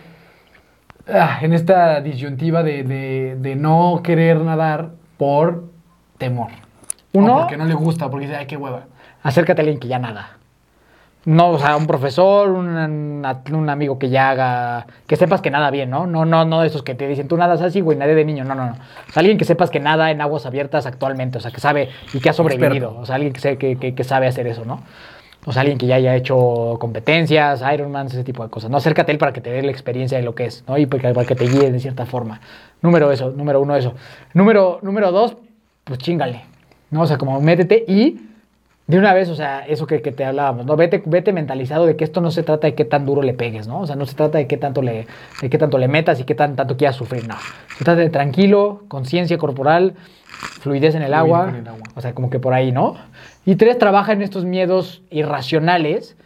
ah, en esta disyuntiva de, de, de no querer nadar por temor. Uno- O porque no le gusta, porque dice, ay, qué hueva. Acércate a alguien que ya nada. No, o sea, un profesor, un, un amigo que ya haga, que sepas que nada bien, ¿no? No, no, no de esos que te dicen, tú nadas así, güey, nadie de niño, no, no, no. O sea, alguien que sepas que nada en aguas abiertas actualmente, o sea, que sabe y que ha sobrevivido, o sea, alguien que, que, que- sabe hacer eso, ¿no? O sea, alguien que ya haya hecho competencias, Ironman, ese tipo de cosas. No, acércate a él para que te dé la experiencia de lo que es, ¿no? Y para que, para que te guíe de cierta forma. Número eso, número uno eso. Número, número dos, pues chingale, ¿no? O sea, como métete y de una vez, o sea, eso que, que te hablábamos, ¿no? Vete, vete mentalizado de que esto no se trata de qué tan duro le pegues, ¿no? O sea, no se trata de qué tanto le, de qué tanto le metas y qué tan, tanto quieras sufrir, no. Se trata de tranquilo, conciencia corporal, fluidez en el, agua, en el agua. o sea, como que por ahí, ¿no? Y tres, trabaja en estos miedos irracionales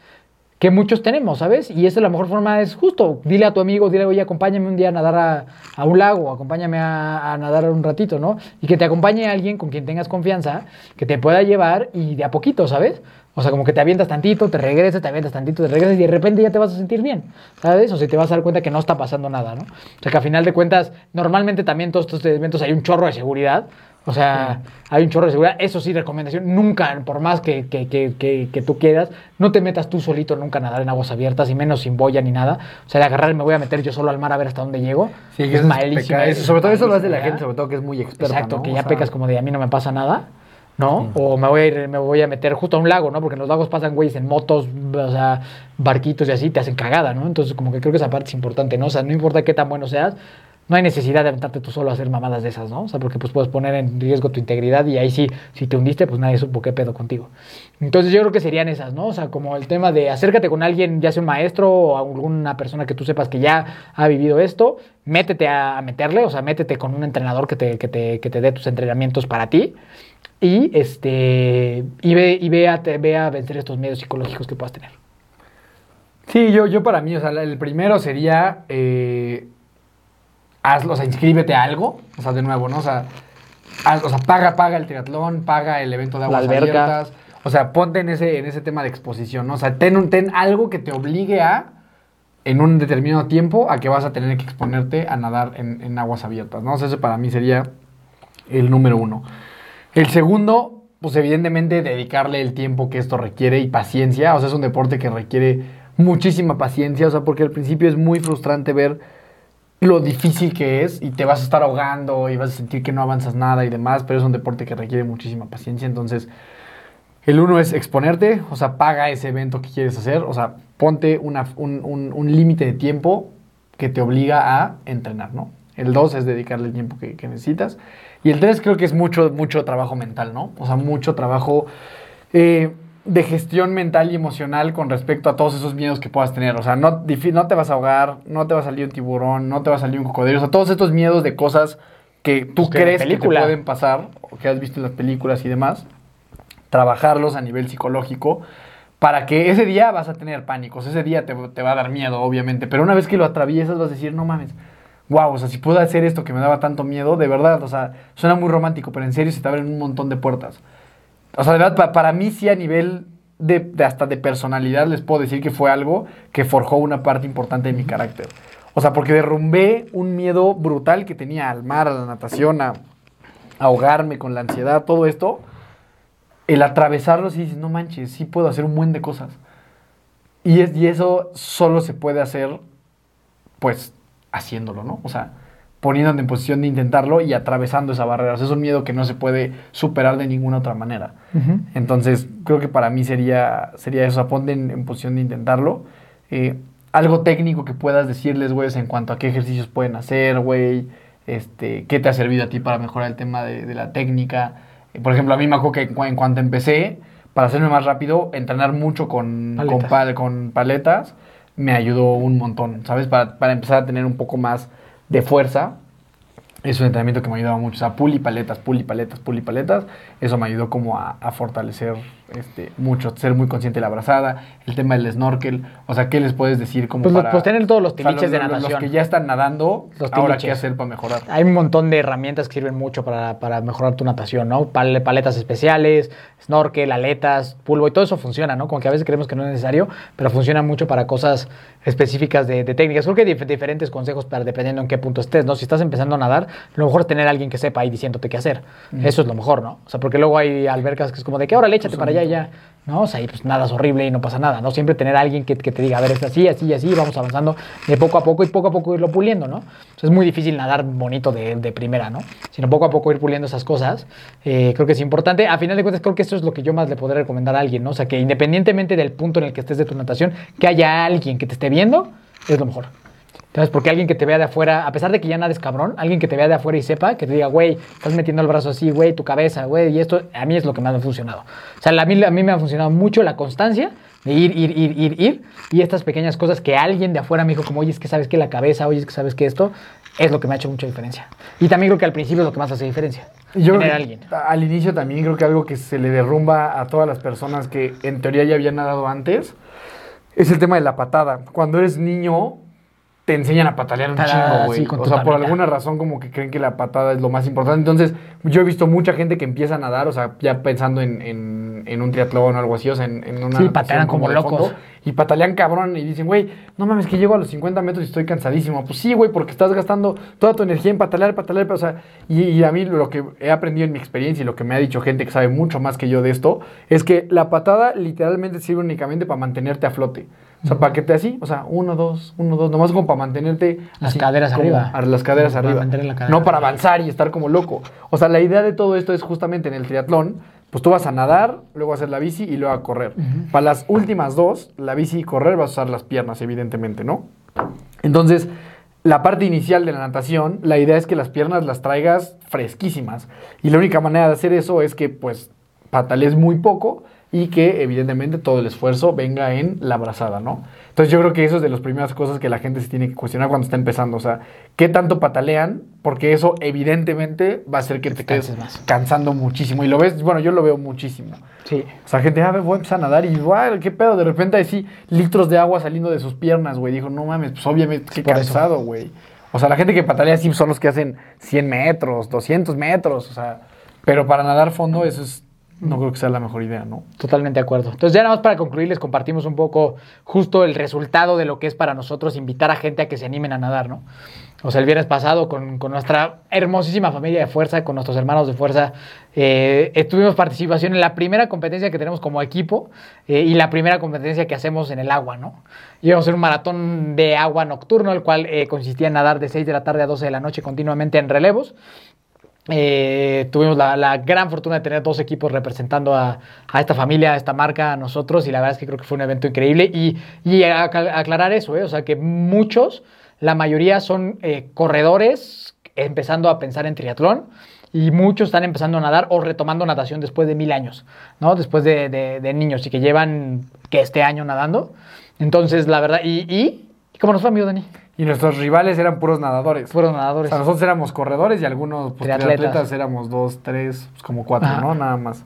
que muchos tenemos, ¿sabes? Y esa es la mejor forma, es justo, dile a tu amigo, dile, oye, acompáñame un día a nadar a, un lago, acompáñame a, a nadar un ratito, ¿no? Y que te acompañe alguien con quien tengas confianza, que te pueda llevar y de a poquito, ¿sabes? O sea, como que te avientas tantito, te regresas, te avientas tantito, te regresas y de repente ya te vas a sentir bien, ¿sabes? O sea, te vas a dar cuenta que no está pasando nada, ¿no? O sea, que a final de cuentas, normalmente también todos estos eventos hay un chorro de seguridad, o sea, hay un chorro de seguridad. Eso sí, recomendación, nunca, por más que, que, que, que, tú quieras, no te metas tú solito nunca a nadar en aguas abiertas, y menos sin boya ni nada. O sea, de agarrar me voy a meter yo solo al mar a ver hasta dónde llego. Sí, es malísimo. eso- sobre todo eso lo hace la gente, sobre todo que es muy experta. Exacto, ¿no? que O ya sea, pecas como de a mí no me pasa nada, ¿no? O me voy a ir, me voy a meter justo a un lago, ¿no? Porque en los lagos pasan güeyes en motos, o sea, barquitos y así, te hacen cagada, ¿no? Entonces, como que creo que esa parte es importante, ¿no? O sea, no importa qué tan bueno seas, no hay necesidad de aventarte tú solo a hacer mamadas de esas, ¿no? O sea, porque pues puedes poner en riesgo tu integridad y ahí sí, si te hundiste, pues nadie supo qué pedo contigo. Entonces yo creo que serían esas, ¿no? O sea, como el tema de acércate con alguien, ya sea un maestro o alguna persona que tú sepas que ya ha vivido esto, métete a, meterle, o sea, métete con un entrenador que te, que te, que te dé tus entrenamientos para ti y este y ve, y ve a, ve a vencer estos medios psicológicos que puedas tener. Sí, yo, yo para mí, o sea, el primero sería eh, hazlo, o sea, inscríbete a algo, o sea, de nuevo, ¿no? O sea, haz- o sea, paga, paga el triatlón, paga el evento de aguas abiertas. O sea, ponte en ese, en ese tema de exposición, ¿no? O sea, ten, un, ten algo que te obligue a, en un determinado tiempo, a que vas a tener que exponerte a nadar en, en aguas abiertas, ¿no? O sea, ese para mí sería el número uno. El segundo, pues evidentemente dedicarle el tiempo que esto requiere y paciencia. O sea, es un deporte que requiere muchísima paciencia. O sea, porque al principio es muy frustrante ver lo difícil que es y te vas a estar ahogando y vas a sentir que no avanzas nada y demás. Pero es un deporte que requiere muchísima paciencia. Entonces, el uno es exponerte. O sea, paga ese evento que quieres hacer. O sea, ponte un, un- un límite de tiempo que te obliga a entrenar, ¿no? El dos es dedicarle el tiempo que, que necesitas. Y el tres creo que es mucho, mucho trabajo mental, ¿no? O sea, mucho trabajo eh, de gestión mental y emocional con respecto a todos esos miedos que puedas tener. O sea, no, no te vas a ahogar, no te va a salir un tiburón, no te va a salir un cocodrilo. O sea, todos estos miedos de cosas que tú Pues que crees que te pueden pasar o que has visto en las películas y demás trabajarlos a nivel psicológico para que ese día vas a tener pánicos, ese día te, te va a dar miedo, obviamente, pero una vez que lo atraviesas vas a decir, no mames, wow, o sea, si puedo hacer esto que me daba tanto miedo, de verdad, o sea, suena muy romántico, pero en serio se te abren un montón de puertas. O sea, de verdad, pa- para mí sí a nivel de, hasta de personalidad les puedo decir que fue algo que forjó una parte importante de mi carácter. O sea, porque derrumbé un miedo brutal que tenía al mar, a la natación, a, a ahogarme con la ansiedad, todo esto el atravesarlo y dices, no manches, sí puedo hacer un buen de cosas. Y, es, y eso solo se puede hacer, pues, haciéndolo, ¿no? O sea, poniéndote en posición de intentarlo y atravesando esa barrera. O sea, es un miedo que no se puede superar de ninguna otra manera. Entonces, creo que para mí sería, sería eso, ponte en, en posición de intentarlo. Eh, algo técnico que puedas decirles, güey, en cuanto a qué ejercicios pueden hacer, güey, este, qué te ha servido a ti para mejorar el tema de, de la técnica. Eh, Por ejemplo, a mí me acuerdo que en, cua- en cuanto empecé, para hacerme más rápido, entrenar mucho con con Paletas. pal- con paletas me ayudó un montón, ¿sabes? Para, para empezar a tener un poco más de fuerza. Es un entrenamiento que me ayudaba mucho. O sea, pull y paletas, pull y paletas, pull y paletas. Eso me ayudó como a, a fortalecer este, mucho, ser muy consciente de la abrazada, el tema del snorkel. O sea, ¿qué les puedes decir como Pues, para... pues tener todos los o sea, tiliches de natación. Los que ya están nadando, Los ahora qué hacer para mejorar. Hay un montón de herramientas que sirven mucho para, para mejorar tu natación, ¿no? Pal- paletas especiales, snorkel, aletas, pulvo, y todo eso funciona, ¿no? Como que a veces creemos que no es necesario, pero funciona mucho para cosas específicas de, de técnicas. Creo que hay dif- diferentes consejos para dependiendo en qué punto estés, ¿no? Si estás empezando a nadar, lo mejor es tener a alguien que sepa ahí diciéndote qué hacer. Eso es lo mejor, ¿no? O sea, porque luego hay albercas que es como de que ahora le échate para allá y ya, ¿no? O sea, y pues nada es horrible y no pasa nada, ¿no? Siempre tener a alguien que, te diga, a ver, es así, así, así, vamos avanzando de poco a poco y poco a poco irlo puliendo, ¿no? O es muy difícil nadar bonito de, de primera, ¿no? Sino poco a poco ir puliendo esas cosas. Eh, creo que es importante. A final de cuentas, creo que esto es lo que yo más le podré recomendar a alguien, ¿no? O sea, que independientemente del punto en el que estés de tu natación, que haya alguien que te esté viendo, es lo mejor. ¿Sabes? Porque alguien que te vea de afuera, a pesar de que ya nades cabrón, alguien que te vea de afuera y sepa, que te diga, güey, estás metiendo el brazo así, güey, tu cabeza, güey, y esto a mí es lo que más me ha funcionado. O sea, a mí, a mí me ha funcionado mucho la constancia de ir, ir, ir, ir, ir, y estas pequeñas cosas que alguien de afuera me dijo, como, oye, es que sabes que la cabeza, oye, es que sabes que esto, es lo que me ha hecho mucha diferencia. Y también creo que al principio es lo que más hace diferencia. Yo tener a alguien. Al inicio también creo que algo que se le derrumba a todas las personas que en teoría ya habían nadado antes es el tema de la patada. Cuando eres niño te enseñan a patalear un chingo, güey. sí, o sea, por alguna razón como que creen que la patada es lo más importante. Entonces, yo he visto mucha gente que empieza a nadar, o sea, ya pensando en, en- en un triatlón o algo así, o sea, en, en una Sí, patalean como locos. y patalean cabrón y dicen, güey, no mames, que llego a los 50 metros y estoy cansadísimo. Pues sí, güey, porque estás gastando toda tu energía en patalear, patalear, pero, o sea, y, y a mí lo que he aprendido en mi experiencia y lo que me ha dicho gente que sabe mucho más que yo de esto, es que la patada literalmente sirve únicamente para mantenerte a flote. O sea, para que te así, o sea, uno, dos, uno, dos, nomás como para mantenerte Las así, caderas arriba. las caderas Para arriba. mantener la cadera no para avanzar y estar como loco. O sea, la idea de todo esto es justamente en el triatlón, pues tú vas a nadar, luego a hacer la bici y luego a correr. Para las últimas dos, la bici y correr, vas a usar las piernas, evidentemente, ¿no? Entonces, la parte inicial de la natación, la idea es que las piernas las traigas fresquísimas. Y la única manera de hacer eso es que, pues, patalees muy poco y que, evidentemente, todo el esfuerzo venga en la brazada, ¿no? Entonces, yo creo que eso es de las primeras cosas que la gente se tiene que cuestionar cuando está empezando. O sea, ¿qué tanto patalean? Porque eso, evidentemente, va a hacer que te, quedes más. cansando muchísimo. Y lo ves, bueno, yo lo veo muchísimo. Sí. O sea, gente, ah, voy a empezar a nadar y igual, qué pedo, de repente hay sí litros de agua saliendo de sus piernas, güey. Dijo, no mames, pues obviamente, qué Por cansado, güey. O sea, la gente que patalea así son los que hacen 100 metros, 200 metros, o sea, pero para nadar fondo eso es, no creo que sea la mejor idea, ¿no? Totalmente de acuerdo. Entonces, ya nada más para concluir, les compartimos un poco justo el resultado de lo que es para nosotros invitar a gente a que se animen a nadar, ¿no? O sea, el viernes pasado con, con nuestra hermosísima familia de fuerza, con nuestros hermanos de fuerza, eh, tuvimos participación en la primera competencia que tenemos como equipo eh, y la primera competencia que hacemos en el agua, ¿no? Íbamos a hacer un maratón de agua nocturno, el cual eh, consistía en nadar de 6 de la tarde a 12 de la noche continuamente en relevos. Eh, tuvimos la, gran fortuna de tener dos equipos representando a, esta familia, a esta marca, a nosotros, y la verdad es que creo que fue un evento increíble. Y, y aclarar eso, ¿eh? o sea, que muchos, la mayoría son eh, corredores empezando a pensar en triatlón. Y muchos están empezando a nadar o retomando natación después de mil años, ¿no? Después de, de- de niños y que llevan que este año nadando. Entonces, la verdad, ¿y, y? ¿Cómo nos fue, amigo Dani? Y nuestros rivales eran puros nadadores. O nadadores. sea, nosotros éramos corredores y algunos pues, Triatletas. triatletas. éramos dos, tres, pues, como cuatro, Ajá. ¿no? Nada más.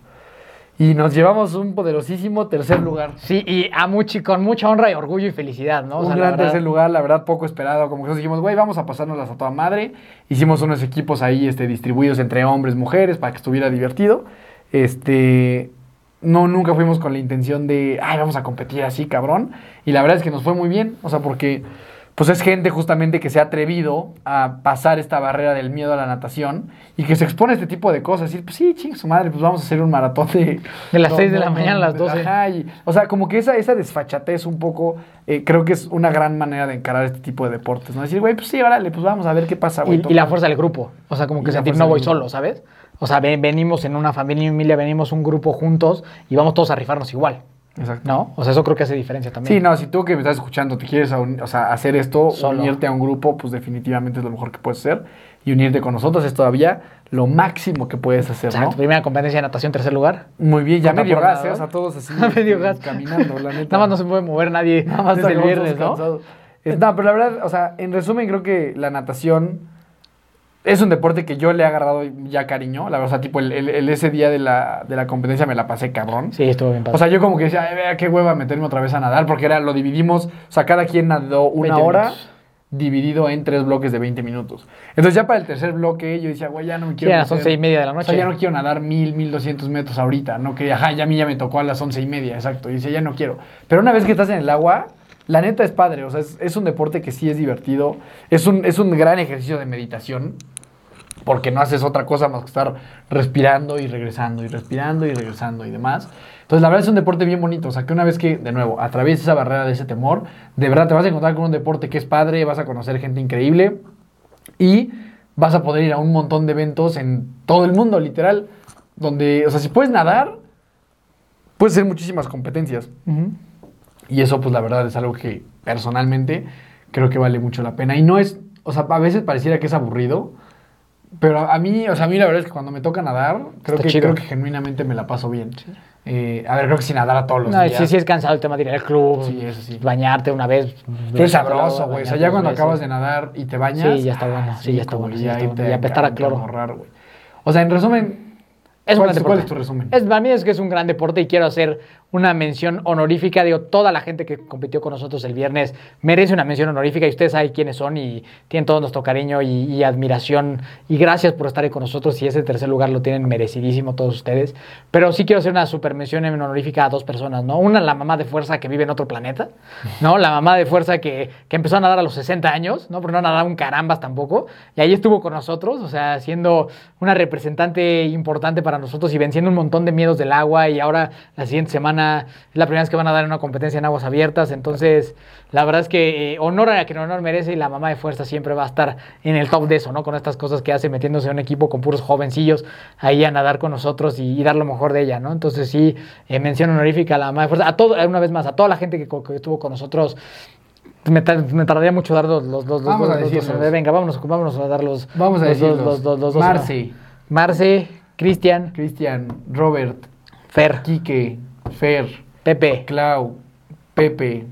Y nos llevamos un poderosísimo tercer mugar. Sí, y a muchi, con mucha honra y orgullo y felicidad, ¿no? O un sea, gran verdad- tercer lugar, la verdad, poco esperado. Como que nos dijimos, güey, vamos a pasárnoslas a toda madre. Hicimos unos equipos ahí este, distribuidos entre hombres, mujeres, para que estuviera divertido. Este. No, nunca fuimos con la intención de, ay, vamos a competir así, cabrón. Y la verdad es que nos fue muy bien. O sea, porque, pues es gente justamente que se ha atrevido a pasar esta barrera del miedo a la natación y que se expone a este tipo de cosas. Y pues sí, ching su madre, pues vamos a hacer un maratón de. De las seis de la mañana a las 12. Ajá, y, o sea, como que esa, esa desfachatez un poco, eh, creo que es una gran manera de encarar este tipo de deportes, ¿no? Decir, güey, pues sí, órale, pues vamos a ver qué pasa, güey. Y, y la fuerza del grupo. O sea, como que sentir, no voy solo, ¿sabes? O sea, ven- venimos en una familia, familia, venimos un grupo juntos y vamos todos a rifarnos igual, Exacto. ¿no? O sea, eso creo que hace diferencia también. Sí, no, si tú que me estás escuchando te quieres aun- o sea, hacer esto, Solo. unirte a un grupo, pues definitivamente es lo mejor que puedes hacer. Y unirte con nosotros es todavía lo máximo que puedes hacer, Exacto. ¿no? Primera competencia de natación, tercer lugar. Muy bien, ya medio gas. ¿eh? O sea, todos así. Medio este, gas. Caminando, la neta. Nada más no se puede mover nadie Nada más desde el viernes, ¿no? Es- no, pero la verdad, o sea, en resumen, creo que la natación es un deporte que yo le he agarrado ya cariño. La verdad, o sea, tipo, el, el- el- ese día de la, de la competencia me la pasé cabrón. Sí, estuvo bien padre. O sea, yo como que decía, vea qué hueva meterme otra vez a nadar, porque era, lo dividimos, o sea, cada quien nadó una 20 hora minutos. dividido en tres bloques de 20 minutos. Entonces ya para el tercer bloque yo decía, güey, ya no me Sí, quiero... a las once y media de la O noche. sea, ya no quiero nadar mil, mil doscientos metros ahorita, no que, ajá, ya a mí ya me tocó a las once y media, exacto. Y dice, ya no quiero. Pero una vez que estás en el agua, la neta es padre, o sea, es, un deporte que sí es divertido, es un, es un gran ejercicio de meditación, porque no haces otra cosa más que estar respirando y regresando y respirando y regresando y demás. Entonces, la verdad es un deporte bien bonito. O sea, que una vez que, de nuevo, atraviesas esa barrera de ese temor, de verdad te vas a encontrar con un deporte que es padre, vas a conocer gente increíble y vas a poder ir a un montón de eventos en todo el mundo, literal. Donde, o sea, si puedes nadar, puedes hacer muchísimas competencias. Y eso, pues la verdad es algo que personalmente creo que vale mucho la pena. Y no es, o sea, a veces pareciera que es aburrido, pero a mí, o sea, a mí la verdad es que cuando me toca nadar, creo, Está que, chido. creo que genuinamente me la paso bien. Eh, a ver, creo que si nadara todos los No, días. sí, sí es cansado el tema de ir al club, Sí, eso sí. bañarte una vez. Pero es sabroso, güey. O sea, ya cuando acabas de nadar y te bañas. Sí, ya está bueno, sí, ya está bueno, ya está ahí bueno. te Y apestar a cloro. güey. O sea, en resumen, Es un ¿cuál, gran cuál deporte. es tu resumen? Es, para mí es que es un gran deporte y quiero hacer una mención honorífica. Digo, toda la gente que compitió con nosotros el viernes merece una mención honorífica y ustedes saben quiénes son y tienen todo nuestro cariño y, y admiración. Y gracias por estar ahí con nosotros y ese tercer lugar lo tienen merecidísimo todos ustedes. Pero sí quiero hacer una super mención honorífica a dos personas, ¿no? Una, la mamá de fuerza que vive en otro planeta, ¿no? La mamá de fuerza que, que empezó a nadar a los 60 años, ¿no? Pero no nadaba un carambas tampoco. Y ahí estuvo con nosotros, o sea, siendo una representante importante para nosotros y venciendo un montón de miedos del agua. Y ahora, la siguiente semana, es la primera vez que van a dar una competencia en aguas abiertas. Entonces, la verdad es que eh, honor a quien honor merece y la mamá de fuerza siempre va a estar en el top de eso, ¿no? Con estas cosas que hace metiéndose en un equipo con puros jovencillos ahí a nadar con nosotros y, y dar lo mejor de ella, ¿no? Entonces, sí, eh, mención honorífica a la mamá de fuerza. A todo, una vez más, a toda la gente que, estuvo con nosotros Me, tar- me tardaría mucho dar los, los, los, Vamos dos- a los dos. decirlos. Venga, vámonos, vámonos a dar los. Vamos a dos- los, dos- dos. Marce, Marce, Cristian, Cristian, Robert, Fer, Quique, Fer, Pepe, Clau, Pepe,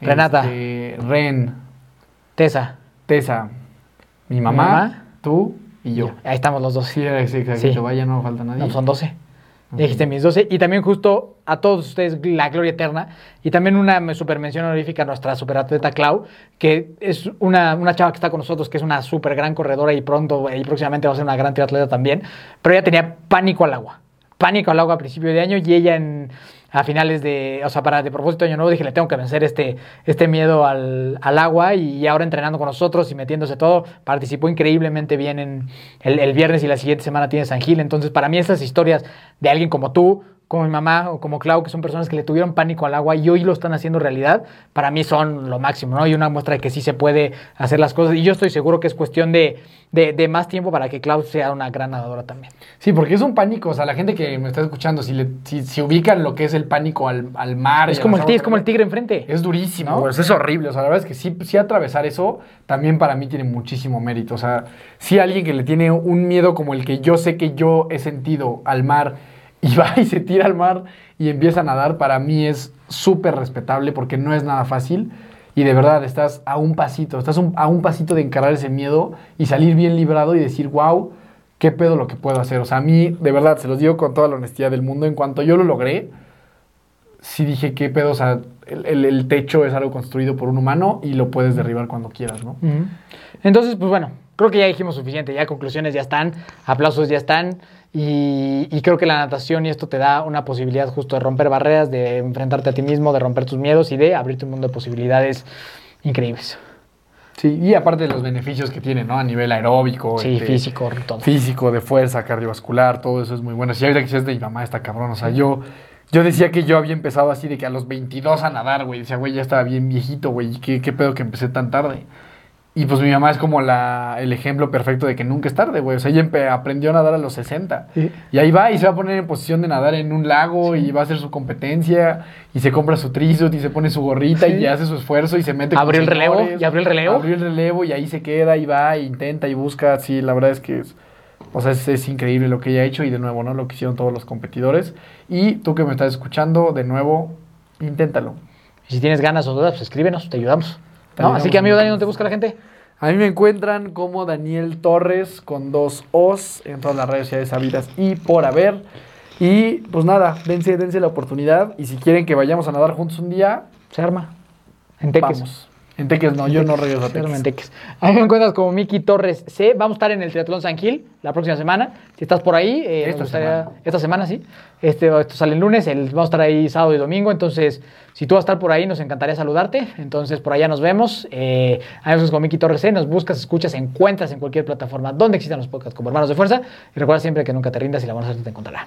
Renata. este, Ren, Tessa. Tessa, mi mamá, mamá. tú y yo. Ahí estamos los dos. Sí, ese exacto. Sí. Vaya, no falta nadie. No, son 12. Dijiste mis 12. Y también justo a todos ustedes la gloria eterna. Y también una super mención honorífica a nuestra superatleta Clau, que es una, una chava que está con nosotros, que es una super gran corredora y pronto y próximamente va a ser una gran triatleta también. Pero ella tenía pánico al agua. Pánico al agua a principio de año y ella en, a finales de, o sea, para de propósito año nuevo dije, le tengo que vencer este, este miedo al, al agua y ahora entrenando con nosotros y metiéndose todo, participó increíblemente bien en el, el viernes y la siguiente semana tiene San Gil. Entonces, para mí estas historias de alguien como tú, como mi mamá o como Clau, que son personas que le tuvieron pánico al agua y hoy lo están haciendo realidad, para mí son lo máximo, ¿no? Y una muestra de que sí se puede hacer las cosas. Y yo estoy seguro que es cuestión de, de, de más tiempo para que Clau sea una gran nadadora también. Sí, porque es un pánico. O sea, la gente que me está escuchando, si, le, si, si ubican lo que es el pánico al, al mar. Es como el, tigre, es como el tigre enfrente. Es durísimo, ¿No? sea, es horrible. O sea, la verdad es que sí, sí atravesar eso también para mí tiene muchísimo mérito. O sea, sí alguien que le tiene un miedo como el que yo sé que yo he sentido al mar y va y se tira al mar y empieza a nadar, para mí es súper respetable porque no es nada fácil. Y de verdad, estás a un pasito, estás a un pasito de encarar ese miedo y salir bien librado y decir, wow, qué pedo lo que puedo hacer. O sea, a mí, de verdad, se los digo con toda la honestidad del mundo, en cuanto yo lo logré, sí dije, qué pedo, o sea, el, techo es algo construido por un humano y lo puedes derribar cuando quieras, ¿no? Entonces, pues bueno, creo que ya dijimos suficiente, ya conclusiones ya están, aplausos ya están. Y, y creo que la natación y esto te da una posibilidad justo de romper barreras, de enfrentarte a ti mismo, de romper tus miedos y de abrirte un mundo de posibilidades increíbles. Sí, y aparte de los beneficios que tiene, ¿no? A nivel aeróbico. Sí, este, físico, todo. Físico, de fuerza, cardiovascular, todo eso es muy bueno. Si ahorita que decías de mi mamá está cabrón, o sea, yo, yo decía que yo había empezado así de que a los 22 a nadar, güey. Decía, güey, ya estaba bien viejito, güey, ¿qué, qué pedo que empecé tan tarde? Y pues mi mamá es como la, el ejemplo perfecto de que nunca es tarde, güey. O sea, ella aprendió a nadar a los 60. Sí. Y ahí va y se va a poner en posición de nadar en un lago y va a hacer su competencia y se compra su trisut y se pone su gorrita Sí. y hace su esfuerzo y se mete con Abrió el relevo. ¿y abrió el relevo? Abrió el relevo y ahí se queda y va e intenta y busca. Sí, la verdad es que es, o sea, es, es increíble lo que ella ha hecho y de nuevo, ¿no? Lo que hicieron todos los competidores. Y tú que me estás escuchando, de nuevo, inténtalo. Y si tienes ganas o dudas, pues escríbenos, te ayudamos. ¿No? Así que, amigo. Dani, ¿dónde te busca la gente? A mí me encuentran como Daniel Torres con dos O's en todas las redes sociales sabidas y por haber. Y pues nada, dense, dense la oportunidad. Y si quieren que vayamos a nadar juntos un día, Se arma. En Teques. vamos. En Teques no, yo no regreso a en Teques. Teques. A mí me encuentras como Miki Torres C. Vamos a estar en el Triatlón San Gil la próxima semana. Si estás por ahí, eh, nos Esta gustaría- semana. esta semana, sí. Este, esto sale el lunes, el- vamos a estar ahí sábado y domingo. Entonces, si tú vas a estar por ahí, nos encantaría saludarte. Entonces, por allá nos vemos. Eh, a nosotros con Miki Torres C. Nos buscas, escuchas, encuentras en cualquier plataforma donde existan los podcasts como Hermanos de Fuerza. Y recuerda siempre que nunca te rindas y la buena suerte te encontrará.